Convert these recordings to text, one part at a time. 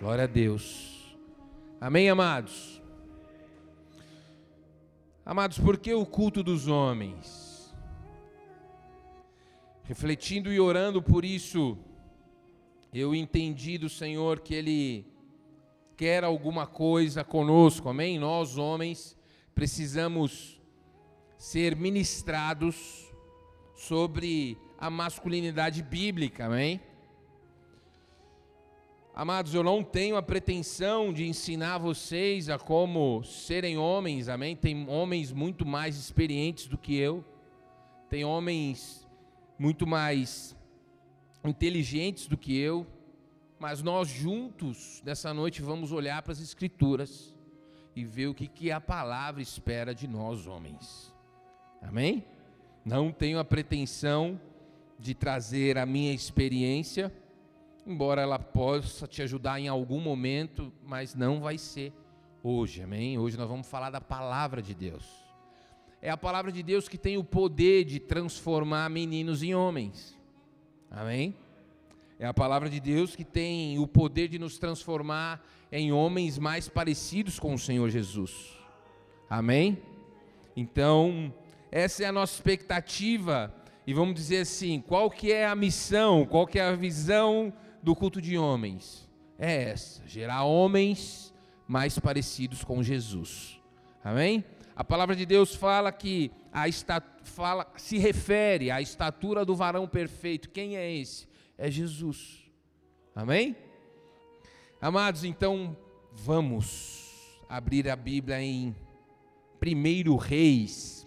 Glória a Deus. Amém, amados? Amados, por que o culto dos homens? Refletindo e orando por isso, eu entendi do Senhor que Ele quer alguma coisa conosco, amém? Nós, homens, precisamos ser ministrados sobre a masculinidade bíblica, amém? Amados, eu não tenho a pretensão de ensinar vocês a como serem homens, amém? Tem homens muito mais experientes do que eu, tem homens muito mais inteligentes do que eu, mas nós juntos nessa noite vamos olhar para as Escrituras e ver o que, que a palavra espera de nós, homens, amém? Não tenho a pretensão de trazer a minha experiência embora ela possa te ajudar em algum momento, mas não vai ser hoje, amém? Hoje nós vamos falar da palavra de Deus. É a palavra de Deus que tem o poder de transformar meninos em homens, amém? É a palavra de Deus que tem o poder de nos transformar em homens mais parecidos com o Senhor Jesus, amém? Então, essa é a nossa expectativa e vamos dizer assim, qual que é a missão, qual que é a visão do culto de homens é essa: gerar homens mais parecidos com Jesus. Amém? A palavra de Deus fala que a fala, se refere à estatura do varão perfeito. Quem é esse? É Jesus. Amém? Amados, então vamos abrir a Bíblia em 1 Reis,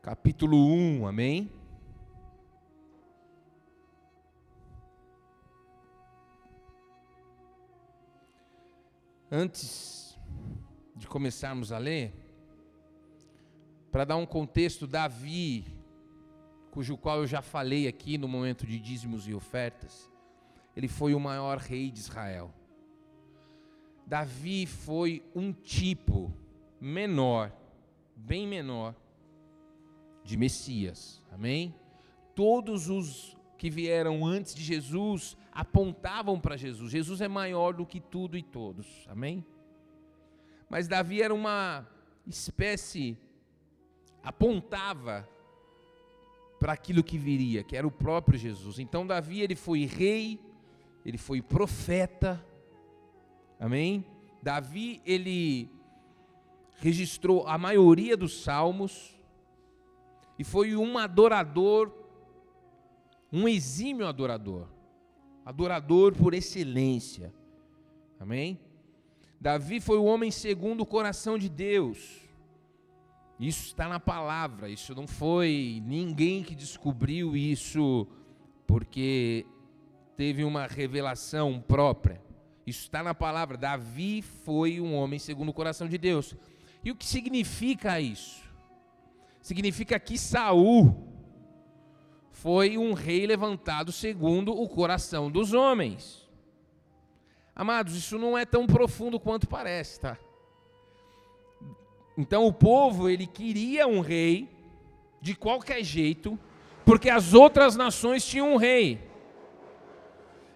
capítulo 1, amém? Antes de começarmos a ler, para dar um contexto, Davi, cujo qual eu já falei aqui no momento de dízimos e ofertas, ele foi o maior rei de Israel. Davi foi um tipo menor, bem menor, de Messias. Amém? Todos os que vieram antes de Jesus apontavam para Jesus. Jesus é maior do que tudo e todos. Amém? Mas Davi era uma espécie apontava para aquilo que viria, que era o próprio Jesus. Então Davi ele foi rei, ele foi profeta. Amém? Davi ele registrou a maioria dos salmos e foi um adorador, um exímio adorador adorador por excelência. Amém? Davi foi o homem segundo o coração de Deus. Isso está na palavra, isso não foi ninguém que descobriu isso porque teve uma revelação própria. Isso está na palavra. Davi foi um homem segundo o coração de Deus. E o que significa isso? Significa que Saul foi um rei levantado segundo o coração dos homens. Amados, isso não é tão profundo quanto parece, tá? Então o povo, ele queria um rei de qualquer jeito, porque as outras nações tinham um rei.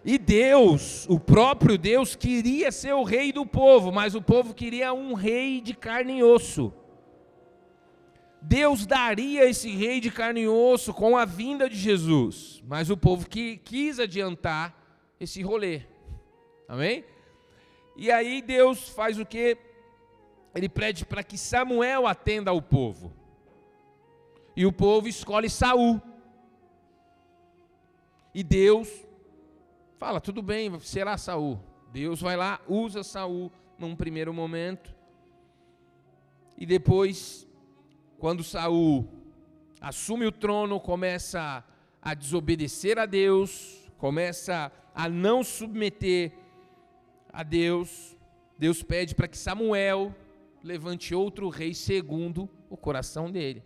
E Deus, o próprio Deus, queria ser o rei do povo, mas o povo queria um rei de carne e osso. Deus daria esse rei de carne e osso com a vinda de Jesus, mas o povo que quis adiantar esse rolê. Amém? E aí Deus faz o que? Ele pede para que Samuel atenda ao povo. E o povo escolhe Saul. E Deus fala: tudo bem, será Saul. Deus vai lá, usa Saul num primeiro momento. E depois quando Saul assume o trono, começa a desobedecer a Deus, começa a não submeter a Deus, Deus pede para que Samuel levante outro rei segundo o coração dele.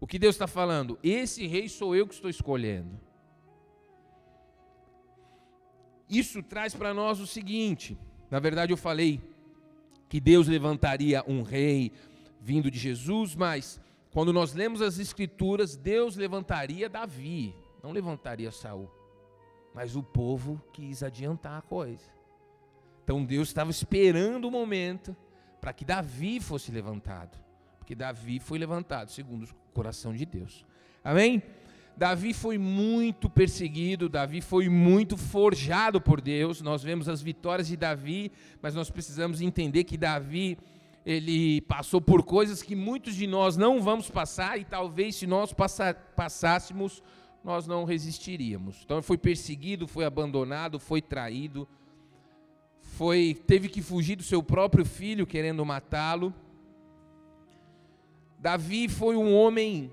O que Deus está falando? Esse rei sou eu que estou escolhendo. Isso traz para nós o seguinte: na verdade, eu falei que Deus levantaria um rei, vindo de Jesus, mas quando nós lemos as escrituras, Deus levantaria Davi, não levantaria Saul. Mas o povo quis adiantar a coisa. Então Deus estava esperando o momento para que Davi fosse levantado. Porque Davi foi levantado segundo o coração de Deus. Amém? Davi foi muito perseguido, Davi foi muito forjado por Deus. Nós vemos as vitórias de Davi, mas nós precisamos entender que Davi ele passou por coisas que muitos de nós não vamos passar e talvez se nós passar, passássemos, nós não resistiríamos. Então foi perseguido, foi abandonado, foi traído, foi teve que fugir do seu próprio filho querendo matá-lo. Davi foi um homem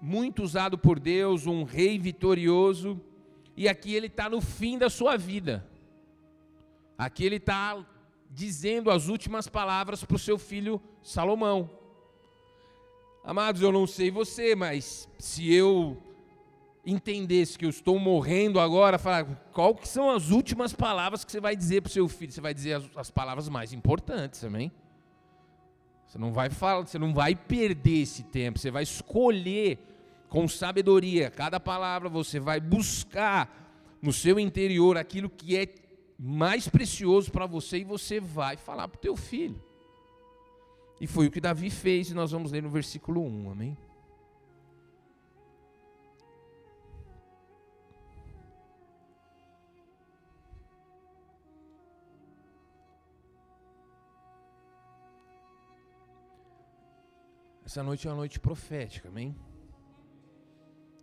muito usado por Deus, um rei vitorioso, e aqui ele está no fim da sua vida. Aqui ele está dizendo as últimas palavras para o seu filho Salomão. Amados, eu não sei você, mas se eu entendesse que eu estou morrendo agora, falar, qual que são as últimas palavras que você vai dizer para o seu filho? Você vai dizer as, as palavras mais importantes, amém? Você não vai falar, você não vai perder esse tempo, você vai escolher com sabedoria cada palavra, você vai buscar no seu interior aquilo que é mais precioso para você e você vai falar para o teu filho. E foi o que Davi fez, e nós vamos ler no versículo 1, amém? Essa noite é uma noite profética, amém?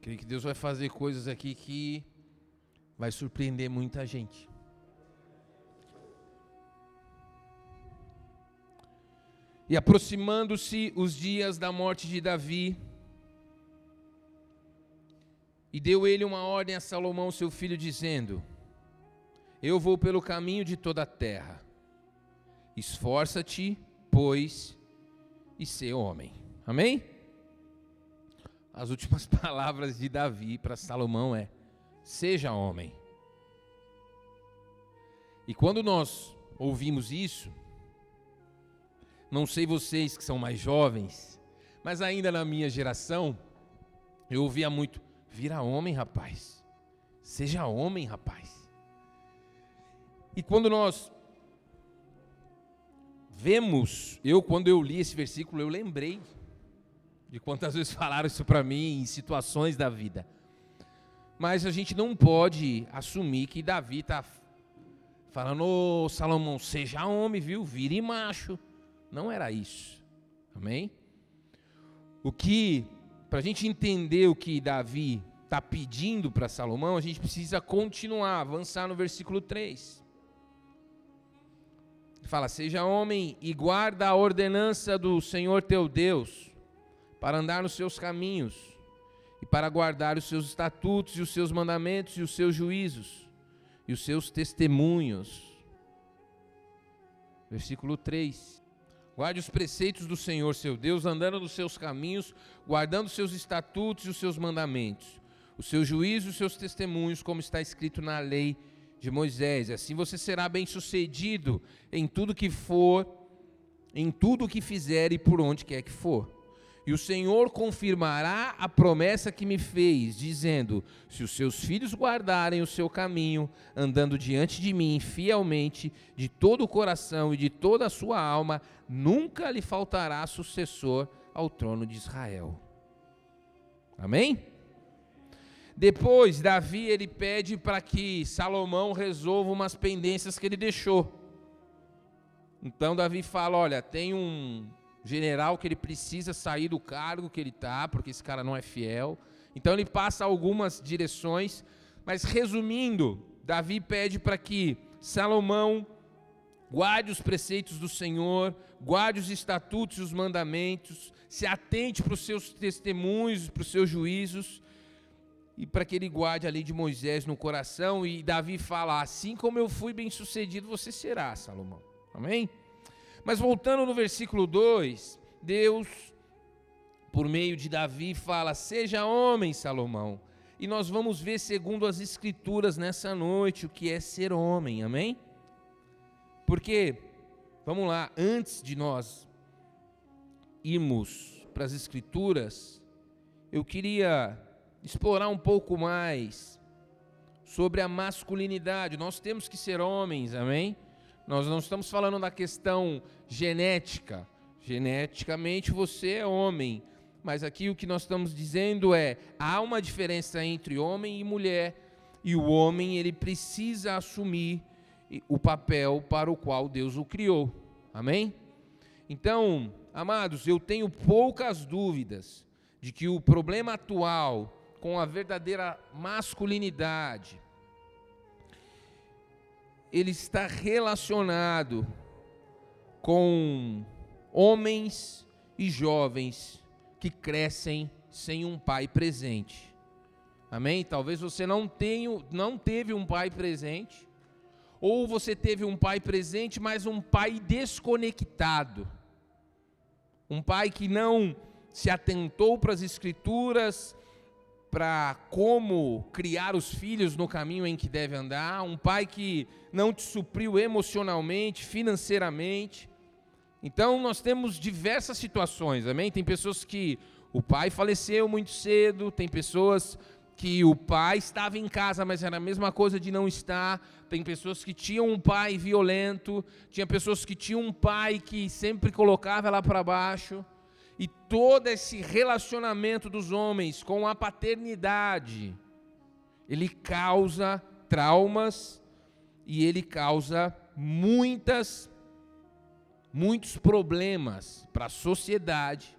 Creio que Deus vai fazer coisas aqui que vai surpreender muita gente. E aproximando-se os dias da morte de Davi, e deu ele uma ordem a Salomão, seu filho, dizendo: Eu vou pelo caminho de toda a terra. Esforça-te, pois, e sê homem. Amém? As últimas palavras de Davi para Salomão é: Seja homem. E quando nós ouvimos isso, não sei vocês que são mais jovens, mas ainda na minha geração, eu ouvia muito: vira homem, rapaz. Seja homem, rapaz. E quando nós vemos, eu quando eu li esse versículo, eu lembrei de quantas vezes falaram isso para mim em situações da vida. Mas a gente não pode assumir que Davi está falando, ô Salomão, seja homem, viu? Vire macho. Não era isso. Amém? O que, para a gente entender o que Davi está pedindo para Salomão, a gente precisa continuar, avançar no versículo 3. Ele fala: Seja homem e guarda a ordenança do Senhor teu Deus, para andar nos seus caminhos, e para guardar os seus estatutos e os seus mandamentos e os seus juízos e os seus testemunhos. Versículo 3. Guarde os preceitos do Senhor seu Deus, andando nos seus caminhos, guardando os seus estatutos e os seus mandamentos, os seus juízos e os seus testemunhos, como está escrito na lei de Moisés. Assim você será bem-sucedido em tudo que for, em tudo que fizer e por onde quer que for. E o Senhor confirmará a promessa que me fez, dizendo: Se os seus filhos guardarem o seu caminho, andando diante de mim fielmente, de todo o coração e de toda a sua alma, nunca lhe faltará sucessor ao trono de Israel. Amém? Depois, Davi ele pede para que Salomão resolva umas pendências que ele deixou. Então Davi fala: Olha, tem um general que ele precisa sair do cargo que ele está, porque esse cara não é fiel. Então ele passa algumas direções, mas resumindo, Davi pede para que Salomão guarde os preceitos do Senhor, guarde os estatutos e os mandamentos, se atente para os seus testemunhos, para os seus juízos, e para que ele guarde a lei de Moisés no coração. E Davi fala: Assim como eu fui bem sucedido, você será, Salomão. Amém? Mas voltando no versículo 2, Deus, por meio de Davi, fala: Seja homem, Salomão. E nós vamos ver, segundo as Escrituras, nessa noite, o que é ser homem, amém? Porque, vamos lá, antes de nós irmos para as Escrituras, eu queria explorar um pouco mais sobre a masculinidade. Nós temos que ser homens, amém? Nós não estamos falando da questão genética. Geneticamente você é homem, mas aqui o que nós estamos dizendo é: há uma diferença entre homem e mulher, e o homem ele precisa assumir o papel para o qual Deus o criou. Amém? Então, amados, eu tenho poucas dúvidas de que o problema atual com a verdadeira masculinidade ele está relacionado com homens e jovens que crescem sem um pai presente. Amém? Talvez você não tenha, não teve um pai presente, ou você teve um pai presente, mas um pai desconectado. Um pai que não se atentou para as escrituras, para como criar os filhos no caminho em que deve andar, um pai que não te supriu emocionalmente, financeiramente. Então nós temos diversas situações, amém? Tem pessoas que o pai faleceu muito cedo, tem pessoas que o pai estava em casa, mas era a mesma coisa de não estar. Tem pessoas que tinham um pai violento, tinha pessoas que tinham um pai que sempre colocava ela para baixo. E todo esse relacionamento dos homens com a paternidade, ele causa traumas e ele causa muitas muitos problemas para a sociedade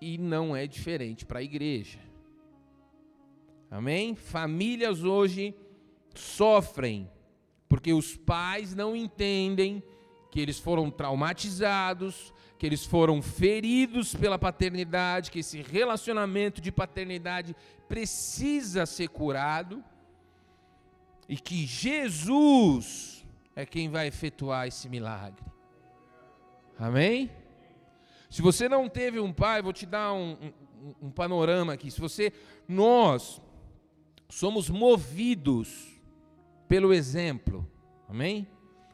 e não é diferente para a igreja. Amém? Famílias hoje sofrem porque os pais não entendem que eles foram traumatizados, que eles foram feridos pela paternidade, que esse relacionamento de paternidade precisa ser curado e que Jesus é quem vai efetuar esse milagre. Amém? Se você não teve um pai, vou te dar um, um, um panorama aqui. Se você, nós somos movidos pelo exemplo. Amém?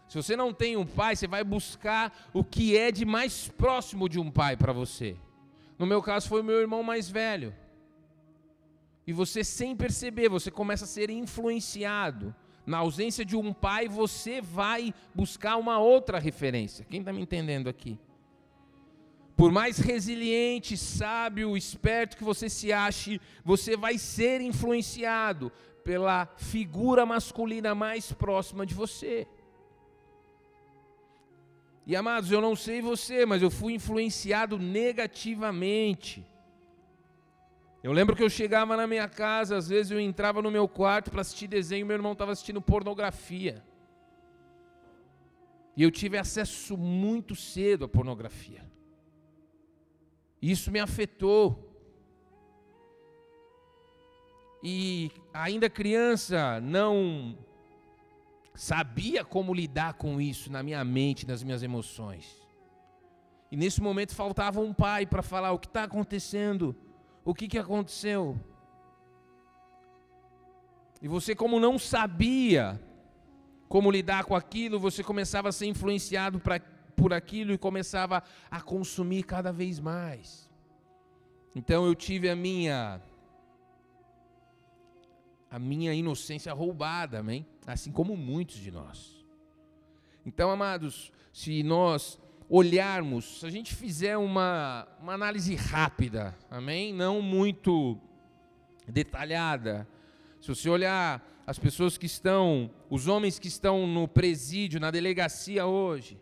Se você não tem um pai, você vai buscar o que é de mais próximo de um pai para você. No meu caso, foi o meu irmão mais velho. E você, sem perceber, você começa a ser influenciado. Na ausência de um pai, você vai buscar uma outra referência. Quem está me entendendo aqui? Por mais resiliente, sábio, esperto que você se ache, você vai ser influenciado pela figura masculina mais próxima de você. E amados, eu não sei você, mas eu fui influenciado negativamente. Eu lembro que eu chegava na minha casa, às vezes eu entrava no meu quarto para assistir desenho, meu irmão estava assistindo pornografia. E eu tive acesso muito cedo à pornografia. Isso me afetou. E ainda criança, não sabia como lidar com isso na minha mente, nas minhas emoções. E nesse momento faltava um pai para falar o que está acontecendo, o que, que aconteceu. E você, como não sabia como lidar com aquilo, você começava a ser influenciado pra, por aquilo e começava a consumir cada vez mais. Então eu tive a minha a minha inocência roubada, amém? Assim como muitos de nós. Então, amados, se nós olharmos, se a gente fizer uma, uma análise rápida, amém? Não muito detalhada. Se você olhar as pessoas que estão, os homens que estão no presídio, na delegacia hoje,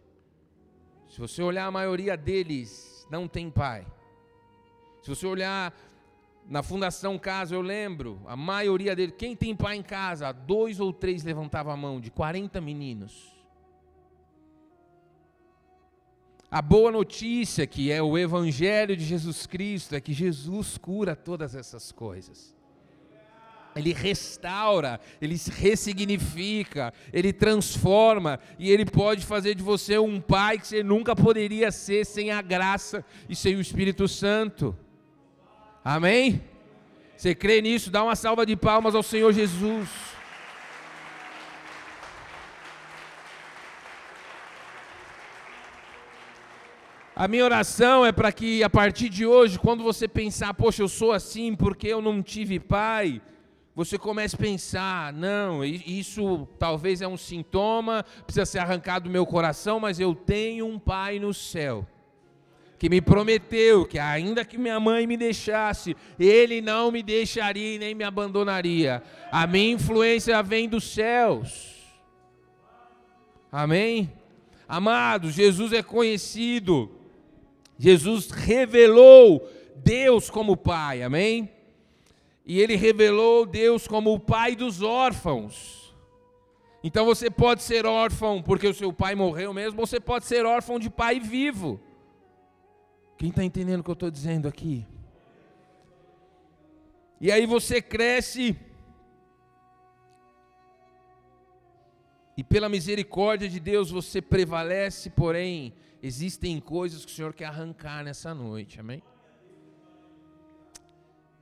se você olhar a maioria deles, não tem pai. Se você olhar na Fundação Casa, eu lembro, a maioria dele, quem tem pai em casa, dois ou três levantava a mão, de 40 meninos. A boa notícia, que é o Evangelho de Jesus Cristo, é que Jesus cura todas essas coisas. Ele restaura, ele ressignifica, ele transforma e ele pode fazer de você um pai que você nunca poderia ser sem a graça e sem o Espírito Santo. Amém? Você crê nisso? Dá uma salva de palmas ao Senhor Jesus. A minha oração é para que a partir de hoje, quando você pensar, poxa, eu sou assim porque eu não tive pai, você comece a pensar: não, isso talvez é um sintoma, precisa ser arrancado do meu coração, mas eu tenho um Pai no céu que me prometeu que ainda que minha mãe me deixasse, ele não me deixaria e nem me abandonaria. A minha influência vem dos céus. Amém? Amados, Jesus é conhecido. Jesus revelou Deus como Pai. Amém? E ele revelou Deus como o Pai dos órfãos. Então você pode ser órfão porque o seu pai morreu mesmo, ou você pode ser órfão de pai vivo. Quem está entendendo o que eu estou dizendo aqui? E aí você cresce, e pela misericórdia de Deus você prevalece, porém, existem coisas que o Senhor quer arrancar nessa noite, amém?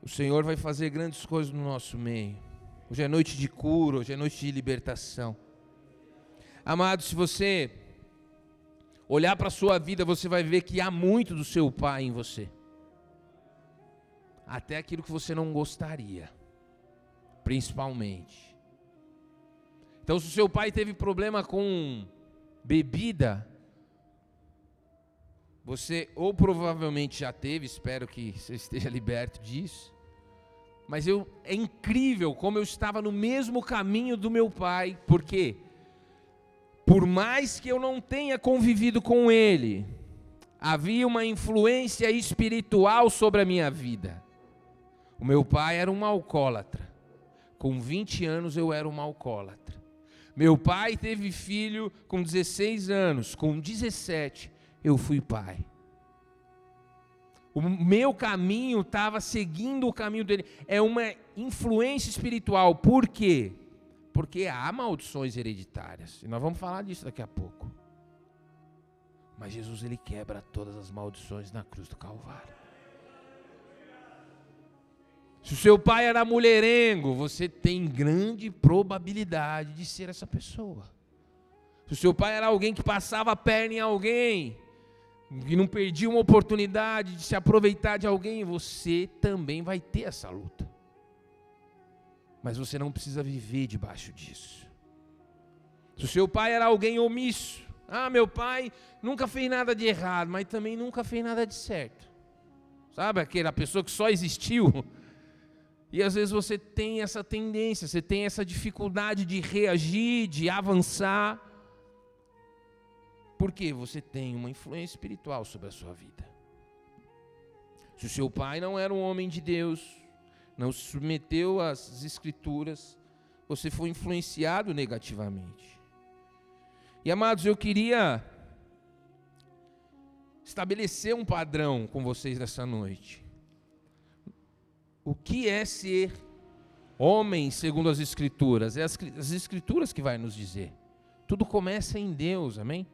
O Senhor vai fazer grandes coisas no nosso meio. Hoje é noite de cura, hoje é noite de libertação. Amado, se você olhar para a sua vida, você vai ver que há muito do seu pai em você. Até aquilo que você não gostaria, principalmente. Então, se o seu pai teve problema com bebida, você ou provavelmente já teve, espero que você esteja liberto disso. Mas eu, é incrível como eu estava no mesmo caminho do meu pai, porque quê? Por mais que eu não tenha convivido com ele, havia uma influência espiritual sobre a minha vida. O meu pai era um alcoólatra. Com 20 anos eu era um alcoólatra. Meu pai teve filho com 16 anos, com 17 eu fui pai. O meu caminho estava seguindo o caminho dele. É uma influência espiritual. Por quê? Porque há maldições hereditárias. E nós vamos falar disso daqui a pouco. Mas Jesus ele quebra todas as maldições na cruz do Calvário. Se o seu pai era mulherengo, você tem grande probabilidade de ser essa pessoa. Se o seu pai era alguém que passava a perna em alguém, que não perdia uma oportunidade de se aproveitar de alguém, você também vai ter essa luta. Mas você não precisa viver debaixo disso. Se o seu pai era alguém omisso, ah, meu pai nunca fez nada de errado, mas também nunca fez nada de certo. Sabe aquela pessoa que só existiu? E às vezes você tem essa tendência, você tem essa dificuldade de reagir, de avançar. Porque você tem uma influência espiritual sobre a sua vida. Se o seu pai não era um homem de Deus, não se submeteu às escrituras, você foi influenciado negativamente. E amados, eu queria estabelecer um padrão com vocês nessa noite. O que é ser homem segundo as escrituras? É as, as escrituras que vai nos dizer. Tudo começa em Deus, amém?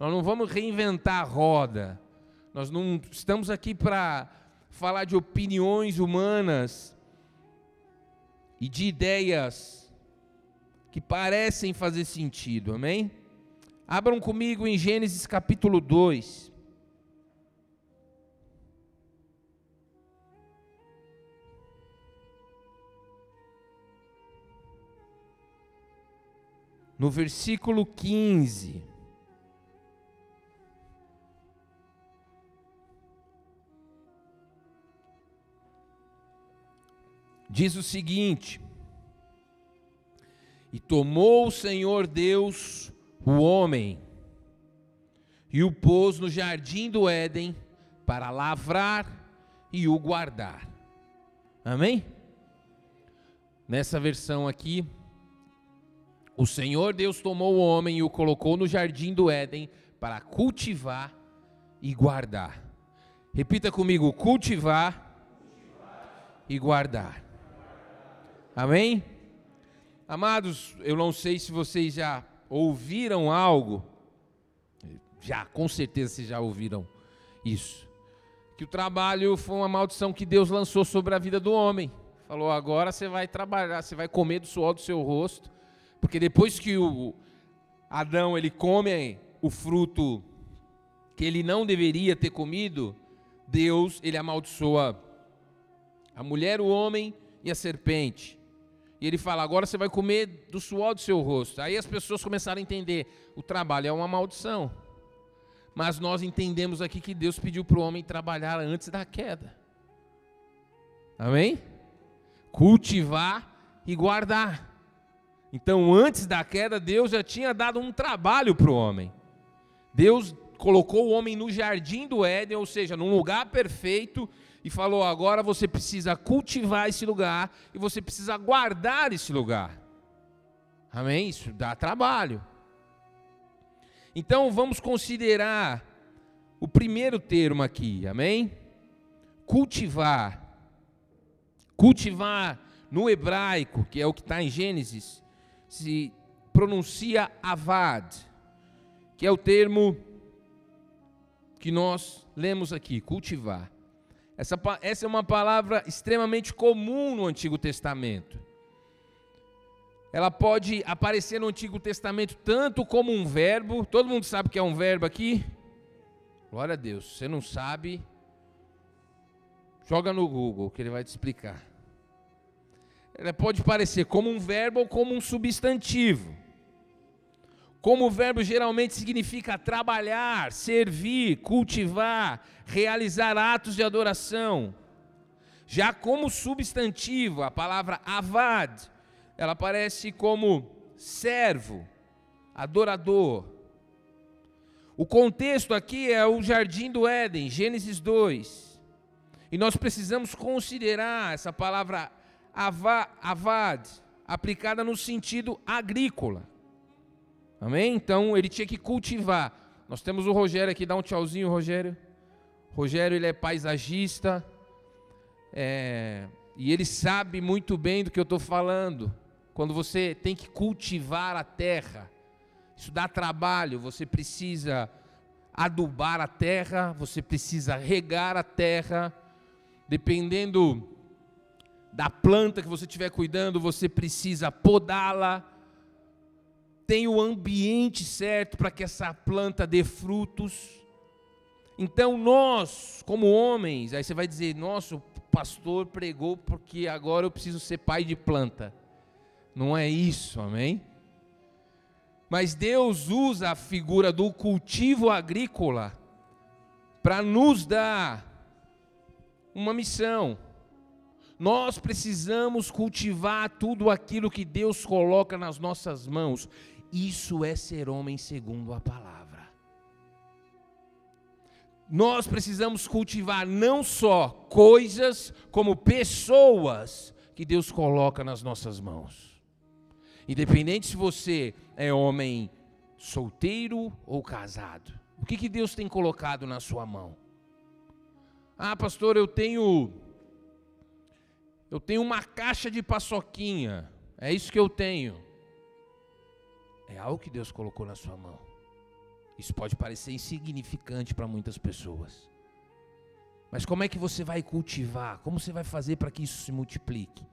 Nós não vamos reinventar a roda. Nós não estamos aqui para falar de opiniões humanas e de ideias que parecem fazer sentido, amém? Abram comigo em Gênesis capítulo 2. No versículo 15. Diz o seguinte: E tomou o Senhor Deus o homem e o pôs no jardim do Éden para lavrar e o guardar. Amém? Nessa versão aqui, o Senhor Deus tomou o homem e o colocou no jardim do Éden para cultivar e guardar. Repita comigo: cultivar e guardar. Amém? Amados, eu não sei se vocês já ouviram algo, já, com certeza vocês já ouviram isso. Que o trabalho foi uma maldição que Deus lançou sobre a vida do homem. Falou: agora você vai trabalhar, você vai comer do suor do seu rosto, porque depois que o Adão ele come o fruto que ele não deveria ter comido, Deus ele amaldiçoa a mulher, o homem e a serpente. E ele fala: agora você vai comer do suor do seu rosto. Aí as pessoas começaram a entender: o trabalho é uma maldição. Mas nós entendemos aqui que Deus pediu para o homem trabalhar antes da queda. Amém? Cultivar e guardar. Então, antes da queda, Deus já tinha dado um trabalho para o homem. Deus colocou o homem no jardim do Éden, ou seja, num lugar perfeito, e falou: agora você precisa cultivar esse lugar e você precisa guardar esse lugar. Amém? Isso dá trabalho. Então vamos considerar o primeiro termo aqui, amém? Cultivar. Cultivar no hebraico, que é o que está em Gênesis, se pronuncia avad, que é o termo que nós lemos aqui, cultivar. Essa, essa é uma palavra extremamente comum no Antigo Testamento. Ela pode aparecer no Antigo Testamento tanto como um verbo. Todo mundo sabe que é um verbo aqui? Glória a Deus. Se você não sabe, joga no Google que ele vai te explicar. Ela pode parecer como um verbo ou como um substantivo. Como o verbo geralmente significa trabalhar, servir, cultivar, realizar atos de adoração. Já como substantivo, a palavra avad, ela aparece como servo, adorador. O contexto aqui é o jardim do Éden, Gênesis 2. E nós precisamos considerar essa palavra avad aplicada no sentido agrícola. Amém? Então ele tinha que cultivar. Nós temos o Rogério aqui, dá um tchauzinho, Rogério. Rogério ele é paisagista é, e ele sabe muito bem do que eu estou falando. Quando você tem que cultivar a terra, isso dá trabalho. Você precisa adubar a terra, você precisa regar a terra. Dependendo da planta que você estiver cuidando, você precisa podá-la tem o ambiente certo para que essa planta dê frutos. Então nós, como homens, aí você vai dizer: nosso pastor pregou porque agora eu preciso ser pai de planta. Não é isso, amém? Mas Deus usa a figura do cultivo agrícola para nos dar uma missão. Nós precisamos cultivar tudo aquilo que Deus coloca nas nossas mãos. Isso é ser homem segundo a palavra. Nós precisamos cultivar não só coisas, como pessoas que Deus coloca nas nossas mãos. Independente se você é homem solteiro ou casado. O que, que Deus tem colocado na sua mão? Ah, pastor, eu tenho eu tenho uma caixa de paçoquinha. É isso que eu tenho. É algo que Deus colocou na sua mão. Isso pode parecer insignificante para muitas pessoas. Mas como é que você vai cultivar? Como você vai fazer para que isso se multiplique?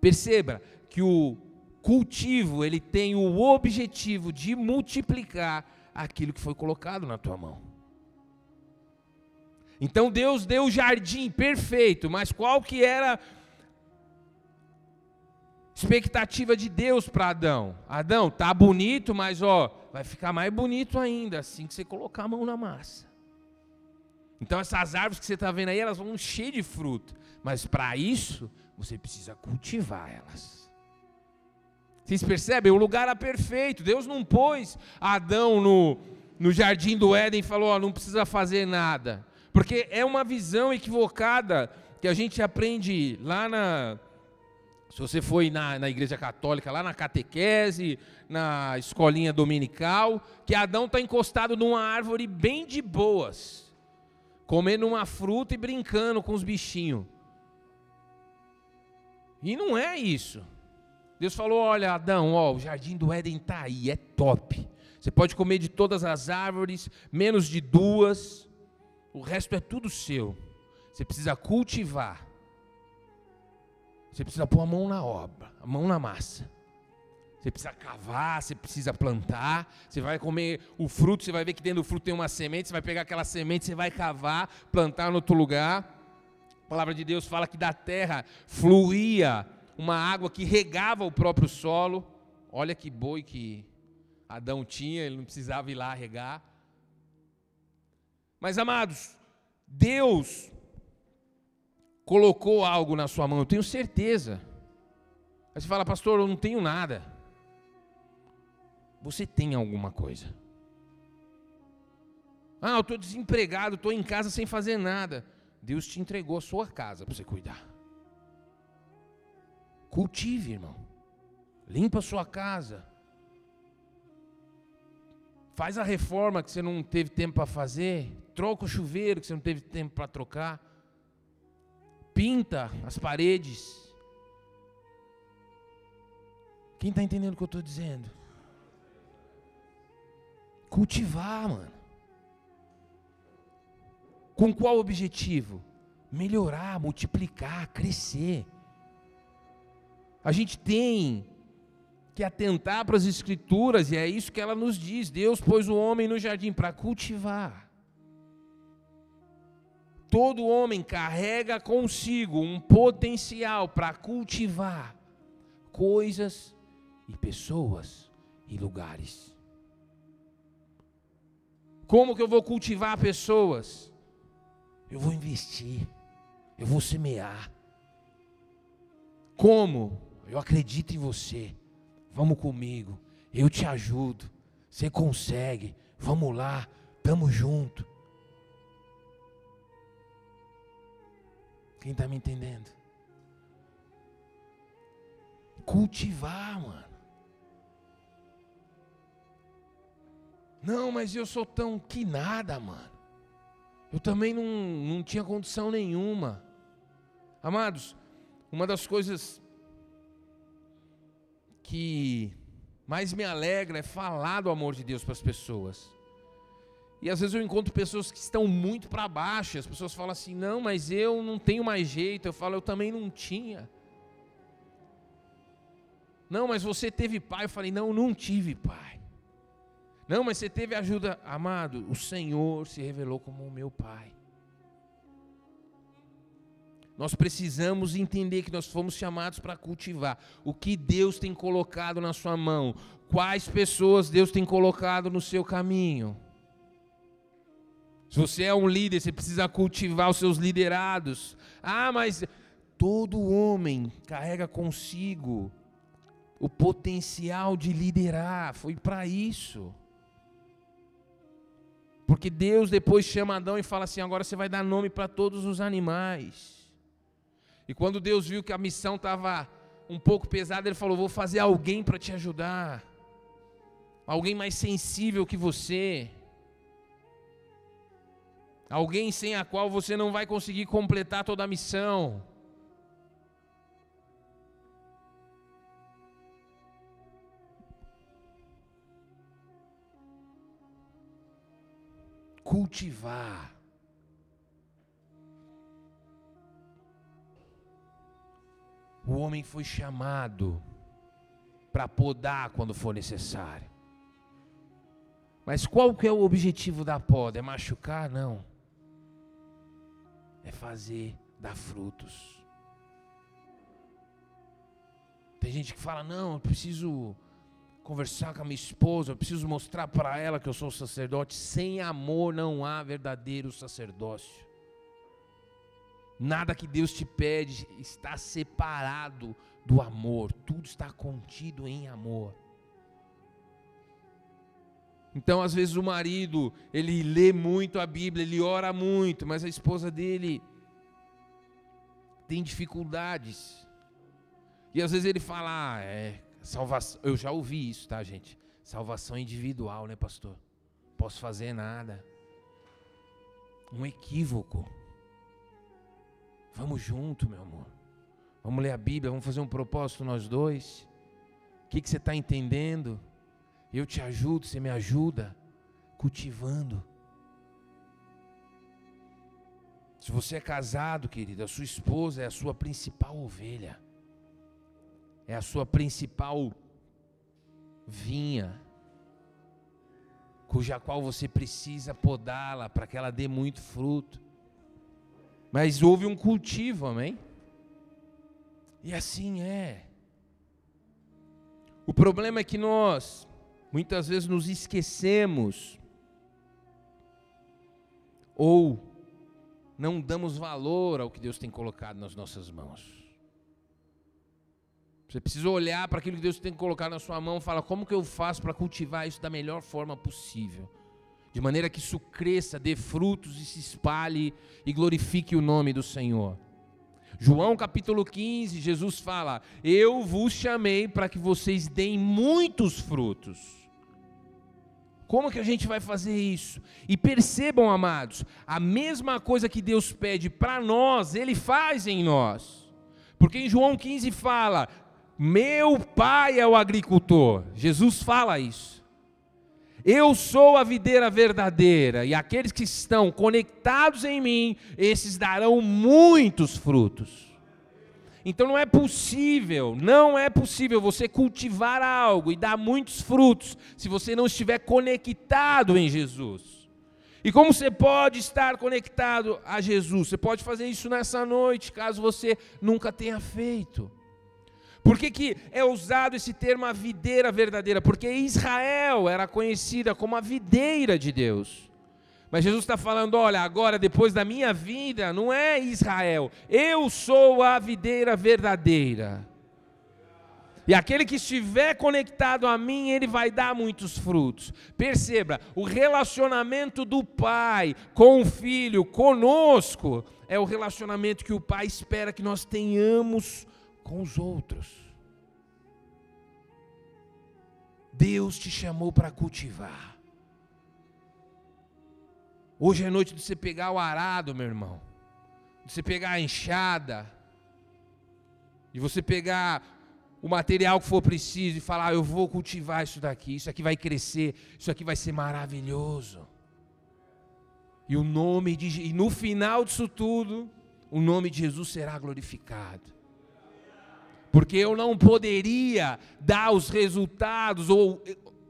Perceba que o cultivo, ele tem o objetivo de multiplicar aquilo que foi colocado na tua mão. Então Deus deu o jardim perfeito, mas qual que era expectativa de Deus para Adão. Adão, tá bonito, mas ó, vai ficar mais bonito ainda assim que você colocar a mão na massa. Então essas árvores que você está vendo aí, elas vão cheias de fruto. Mas para isso, você precisa cultivar elas. Vocês percebem? O lugar era perfeito. Deus não pôs Adão no, no jardim do Éden e falou: ó, não precisa fazer nada. Porque é uma visão equivocada que a gente aprende lá na, se você foi na, na igreja católica, lá na catequese, na escolinha dominical, que Adão está encostado numa árvore bem de boas, comendo uma fruta e brincando com os bichinhos. E não é isso. Deus falou: olha, Adão, ó, o jardim do Éden está aí, é top. Você pode comer de todas as árvores, menos de duas. O resto é tudo seu. Você precisa cultivar você precisa pôr a mão na obra, a mão na massa. Você precisa cavar, você precisa plantar, você vai comer o fruto, você vai ver que dentro do fruto tem uma semente, você vai pegar aquela semente, você vai cavar, plantar no outro lugar. A palavra de Deus fala que da terra fluía uma água que regava o próprio solo. Olha que boi que Adão tinha, ele não precisava ir lá regar. Mas amados, Deus colocou algo na sua mão, eu tenho certeza. Aí você fala, pastor, eu não tenho nada. Você tem alguma coisa. Ah, eu estou desempregado, estou em casa sem fazer nada. Deus te entregou a sua casa para você cuidar. Cultive, irmão. Limpa a sua casa. Faz a reforma que você não teve tempo para fazer. Troca o chuveiro que você não teve tempo para trocar. Pinta as paredes. Quem está entendendo o que eu estou dizendo? Cultivar, mano. Com qual objetivo? Melhorar, multiplicar, crescer. A gente tem que atentar para as Escrituras, e é isso que ela nos diz: Deus pôs o homem no jardim para cultivar. Todo homem carrega consigo um potencial para cultivar coisas e pessoas e lugares. Como que eu vou cultivar pessoas? Eu vou investir, eu vou semear. Como? Eu acredito em você. Vamos comigo. Eu te ajudo. Você consegue. Vamos lá. Tamo junto. Quem está me entendendo? Cultivar, mano. Não, mas eu sou tão que nada, mano. Eu também não, não tinha condição nenhuma. Amados, uma das coisas que mais me alegra é falar do amor de Deus para as pessoas. E às vezes eu encontro pessoas que estão muito para baixo, as pessoas falam assim: "Não, mas eu não tenho mais jeito". Eu falo: "Eu também não tinha". Não, mas você teve pai. Eu falei: "Não, não tive pai". Não, mas você teve ajuda, amado. O Senhor se revelou como o meu pai. Nós precisamos entender que nós fomos chamados para cultivar o que Deus tem colocado na sua mão, quais pessoas Deus tem colocado no seu caminho. Se você é um líder, você precisa cultivar os seus liderados. Ah, mas todo homem carrega consigo o potencial de liderar, foi para isso. Porque Deus depois chama Adão e fala assim: agora você vai dar nome para todos os animais. E quando Deus viu que a missão estava um pouco pesada, Ele falou: Vou fazer alguém para te ajudar, alguém mais sensível que você, alguém sem a qual você não vai conseguir completar toda a missão. Cultivar O homem foi chamado para podar quando for necessário. Mas qual que é o objetivo da poda? É machucar? Não. É fazer dar frutos. Tem gente que fala: "Não, eu preciso conversar com a minha esposa, eu preciso mostrar para ela que eu sou sacerdote". Sem amor não há verdadeiro sacerdócio. Nada que Deus te pede está separado do amor, tudo está contido em amor. Então, às vezes o marido, ele lê muito a Bíblia, ele ora muito, mas a esposa dele tem dificuldades. E às vezes ele fala, ah, é, salvação, eu já ouvi isso, tá, gente? Salvação individual, né, pastor? Posso fazer nada. Um equívoco. Vamos junto, meu amor. Vamos ler a Bíblia, vamos fazer um propósito nós dois. O que, que você está entendendo? Eu te ajudo, você me ajuda, cultivando. Se você é casado, querido, a sua esposa é a sua principal ovelha, é a sua principal vinha, cuja qual você precisa podá-la para que ela dê muito fruto. Mas houve um cultivo, amém? E assim é. O problema é que nós, muitas vezes, nos esquecemos ou não damos valor ao que Deus tem colocado nas nossas mãos. Você precisa olhar para aquilo que Deus tem colocado na sua mão e falar: como que eu faço para cultivar isso da melhor forma possível? De maneira que isso cresça, dê frutos e se espalhe e glorifique o nome do Senhor. João capítulo 15, Jesus fala: Eu vos chamei para que vocês deem muitos frutos. Como que a gente vai fazer isso? E percebam, amados, a mesma coisa que Deus pede para nós, Ele faz em nós. Porque em João 15 fala: Meu pai é o agricultor. Jesus fala isso. Eu sou a videira verdadeira, e aqueles que estão conectados em mim, esses darão muitos frutos. Então não é possível, não é possível você cultivar algo e dar muitos frutos se você não estiver conectado em Jesus. E como você pode estar conectado a Jesus? Você pode fazer isso nessa noite, caso você nunca tenha feito. Por que, que é usado esse termo a videira verdadeira? Porque Israel era conhecida como a videira de Deus. Mas Jesus está falando: olha, agora depois da minha vida, não é Israel, eu sou a videira verdadeira. E aquele que estiver conectado a mim, ele vai dar muitos frutos. Perceba, o relacionamento do pai com o filho, conosco, é o relacionamento que o pai espera que nós tenhamos com os outros. Deus te chamou para cultivar. Hoje é noite de você pegar o arado, meu irmão. De você pegar a enxada. De você pegar o material que for preciso e falar: ah, eu vou cultivar isso daqui, isso aqui vai crescer, isso aqui vai ser maravilhoso. E o nome de e no final disso tudo, o nome de Jesus será glorificado porque eu não poderia dar os resultados, ou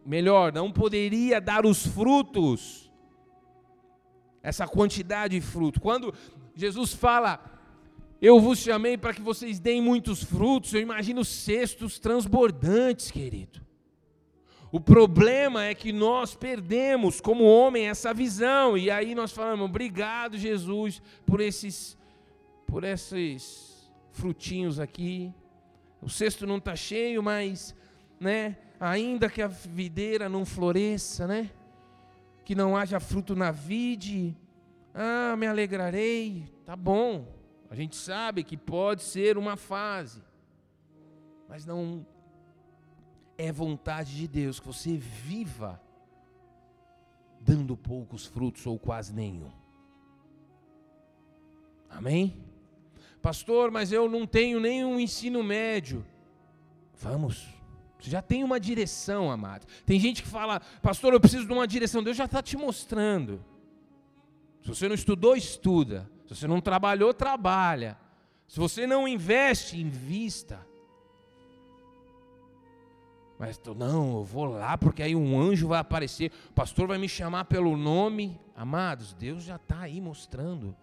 melhor, não poderia dar os frutos, essa quantidade de fruto. Quando Jesus fala, eu vos chamei para que vocês deem muitos frutos, eu imagino cestos transbordantes, querido. O problema é que nós perdemos, como homem, essa visão, e aí nós falamos, obrigado, Jesus, por esses, por esses frutinhos aqui, o cesto não está cheio, mas, né, ainda que a videira não floresça, né, que não haja fruto na vide, ah, me alegrarei, tá bom. A gente sabe que pode ser uma fase, mas não é vontade de Deus que você viva dando poucos frutos ou quase nenhum. Amém? Pastor, mas eu não tenho nenhum ensino médio. Vamos. Já tem uma direção, amado. Tem gente que fala, pastor, eu preciso de uma direção. Deus já está te mostrando. Se você não estudou, estuda. Se você não trabalhou, trabalha. Se você não investe, invista. Mas não, eu vou lá porque aí um anjo vai aparecer, o pastor vai me chamar pelo nome. Amados, Deus já está aí mostrando.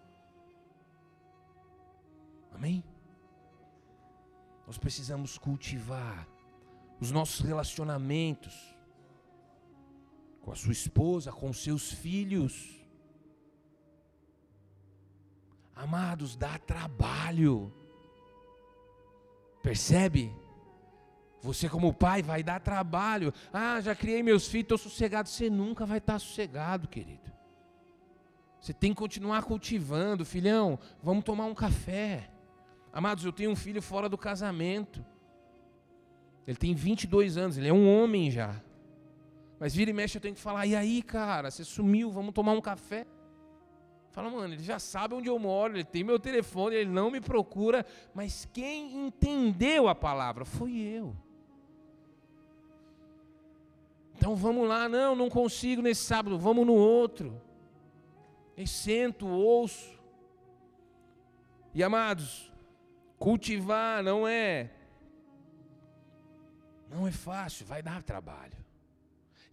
Amém? Nós precisamos cultivar os nossos relacionamentos com a sua esposa, com seus filhos. Amados, dá trabalho. Percebe? Você, como pai, vai dar trabalho. Ah, já criei meus filhos, estou sossegado. Você nunca vai estar sossegado, querido. Você tem que continuar cultivando. Filhão, vamos tomar um café. Amados, eu tenho um filho fora do casamento. Ele tem 22 anos, ele é um homem já. Mas vira e mexe eu tenho que falar: e aí, cara, você sumiu, vamos tomar um café? Fala, mano, ele já sabe onde eu moro, ele tem meu telefone, ele não me procura, mas quem entendeu a palavra foi eu. Então vamos lá, não, não consigo nesse sábado, vamos no outro. E sento, ouço. E amados, Cultivar não é não é fácil, vai dar trabalho.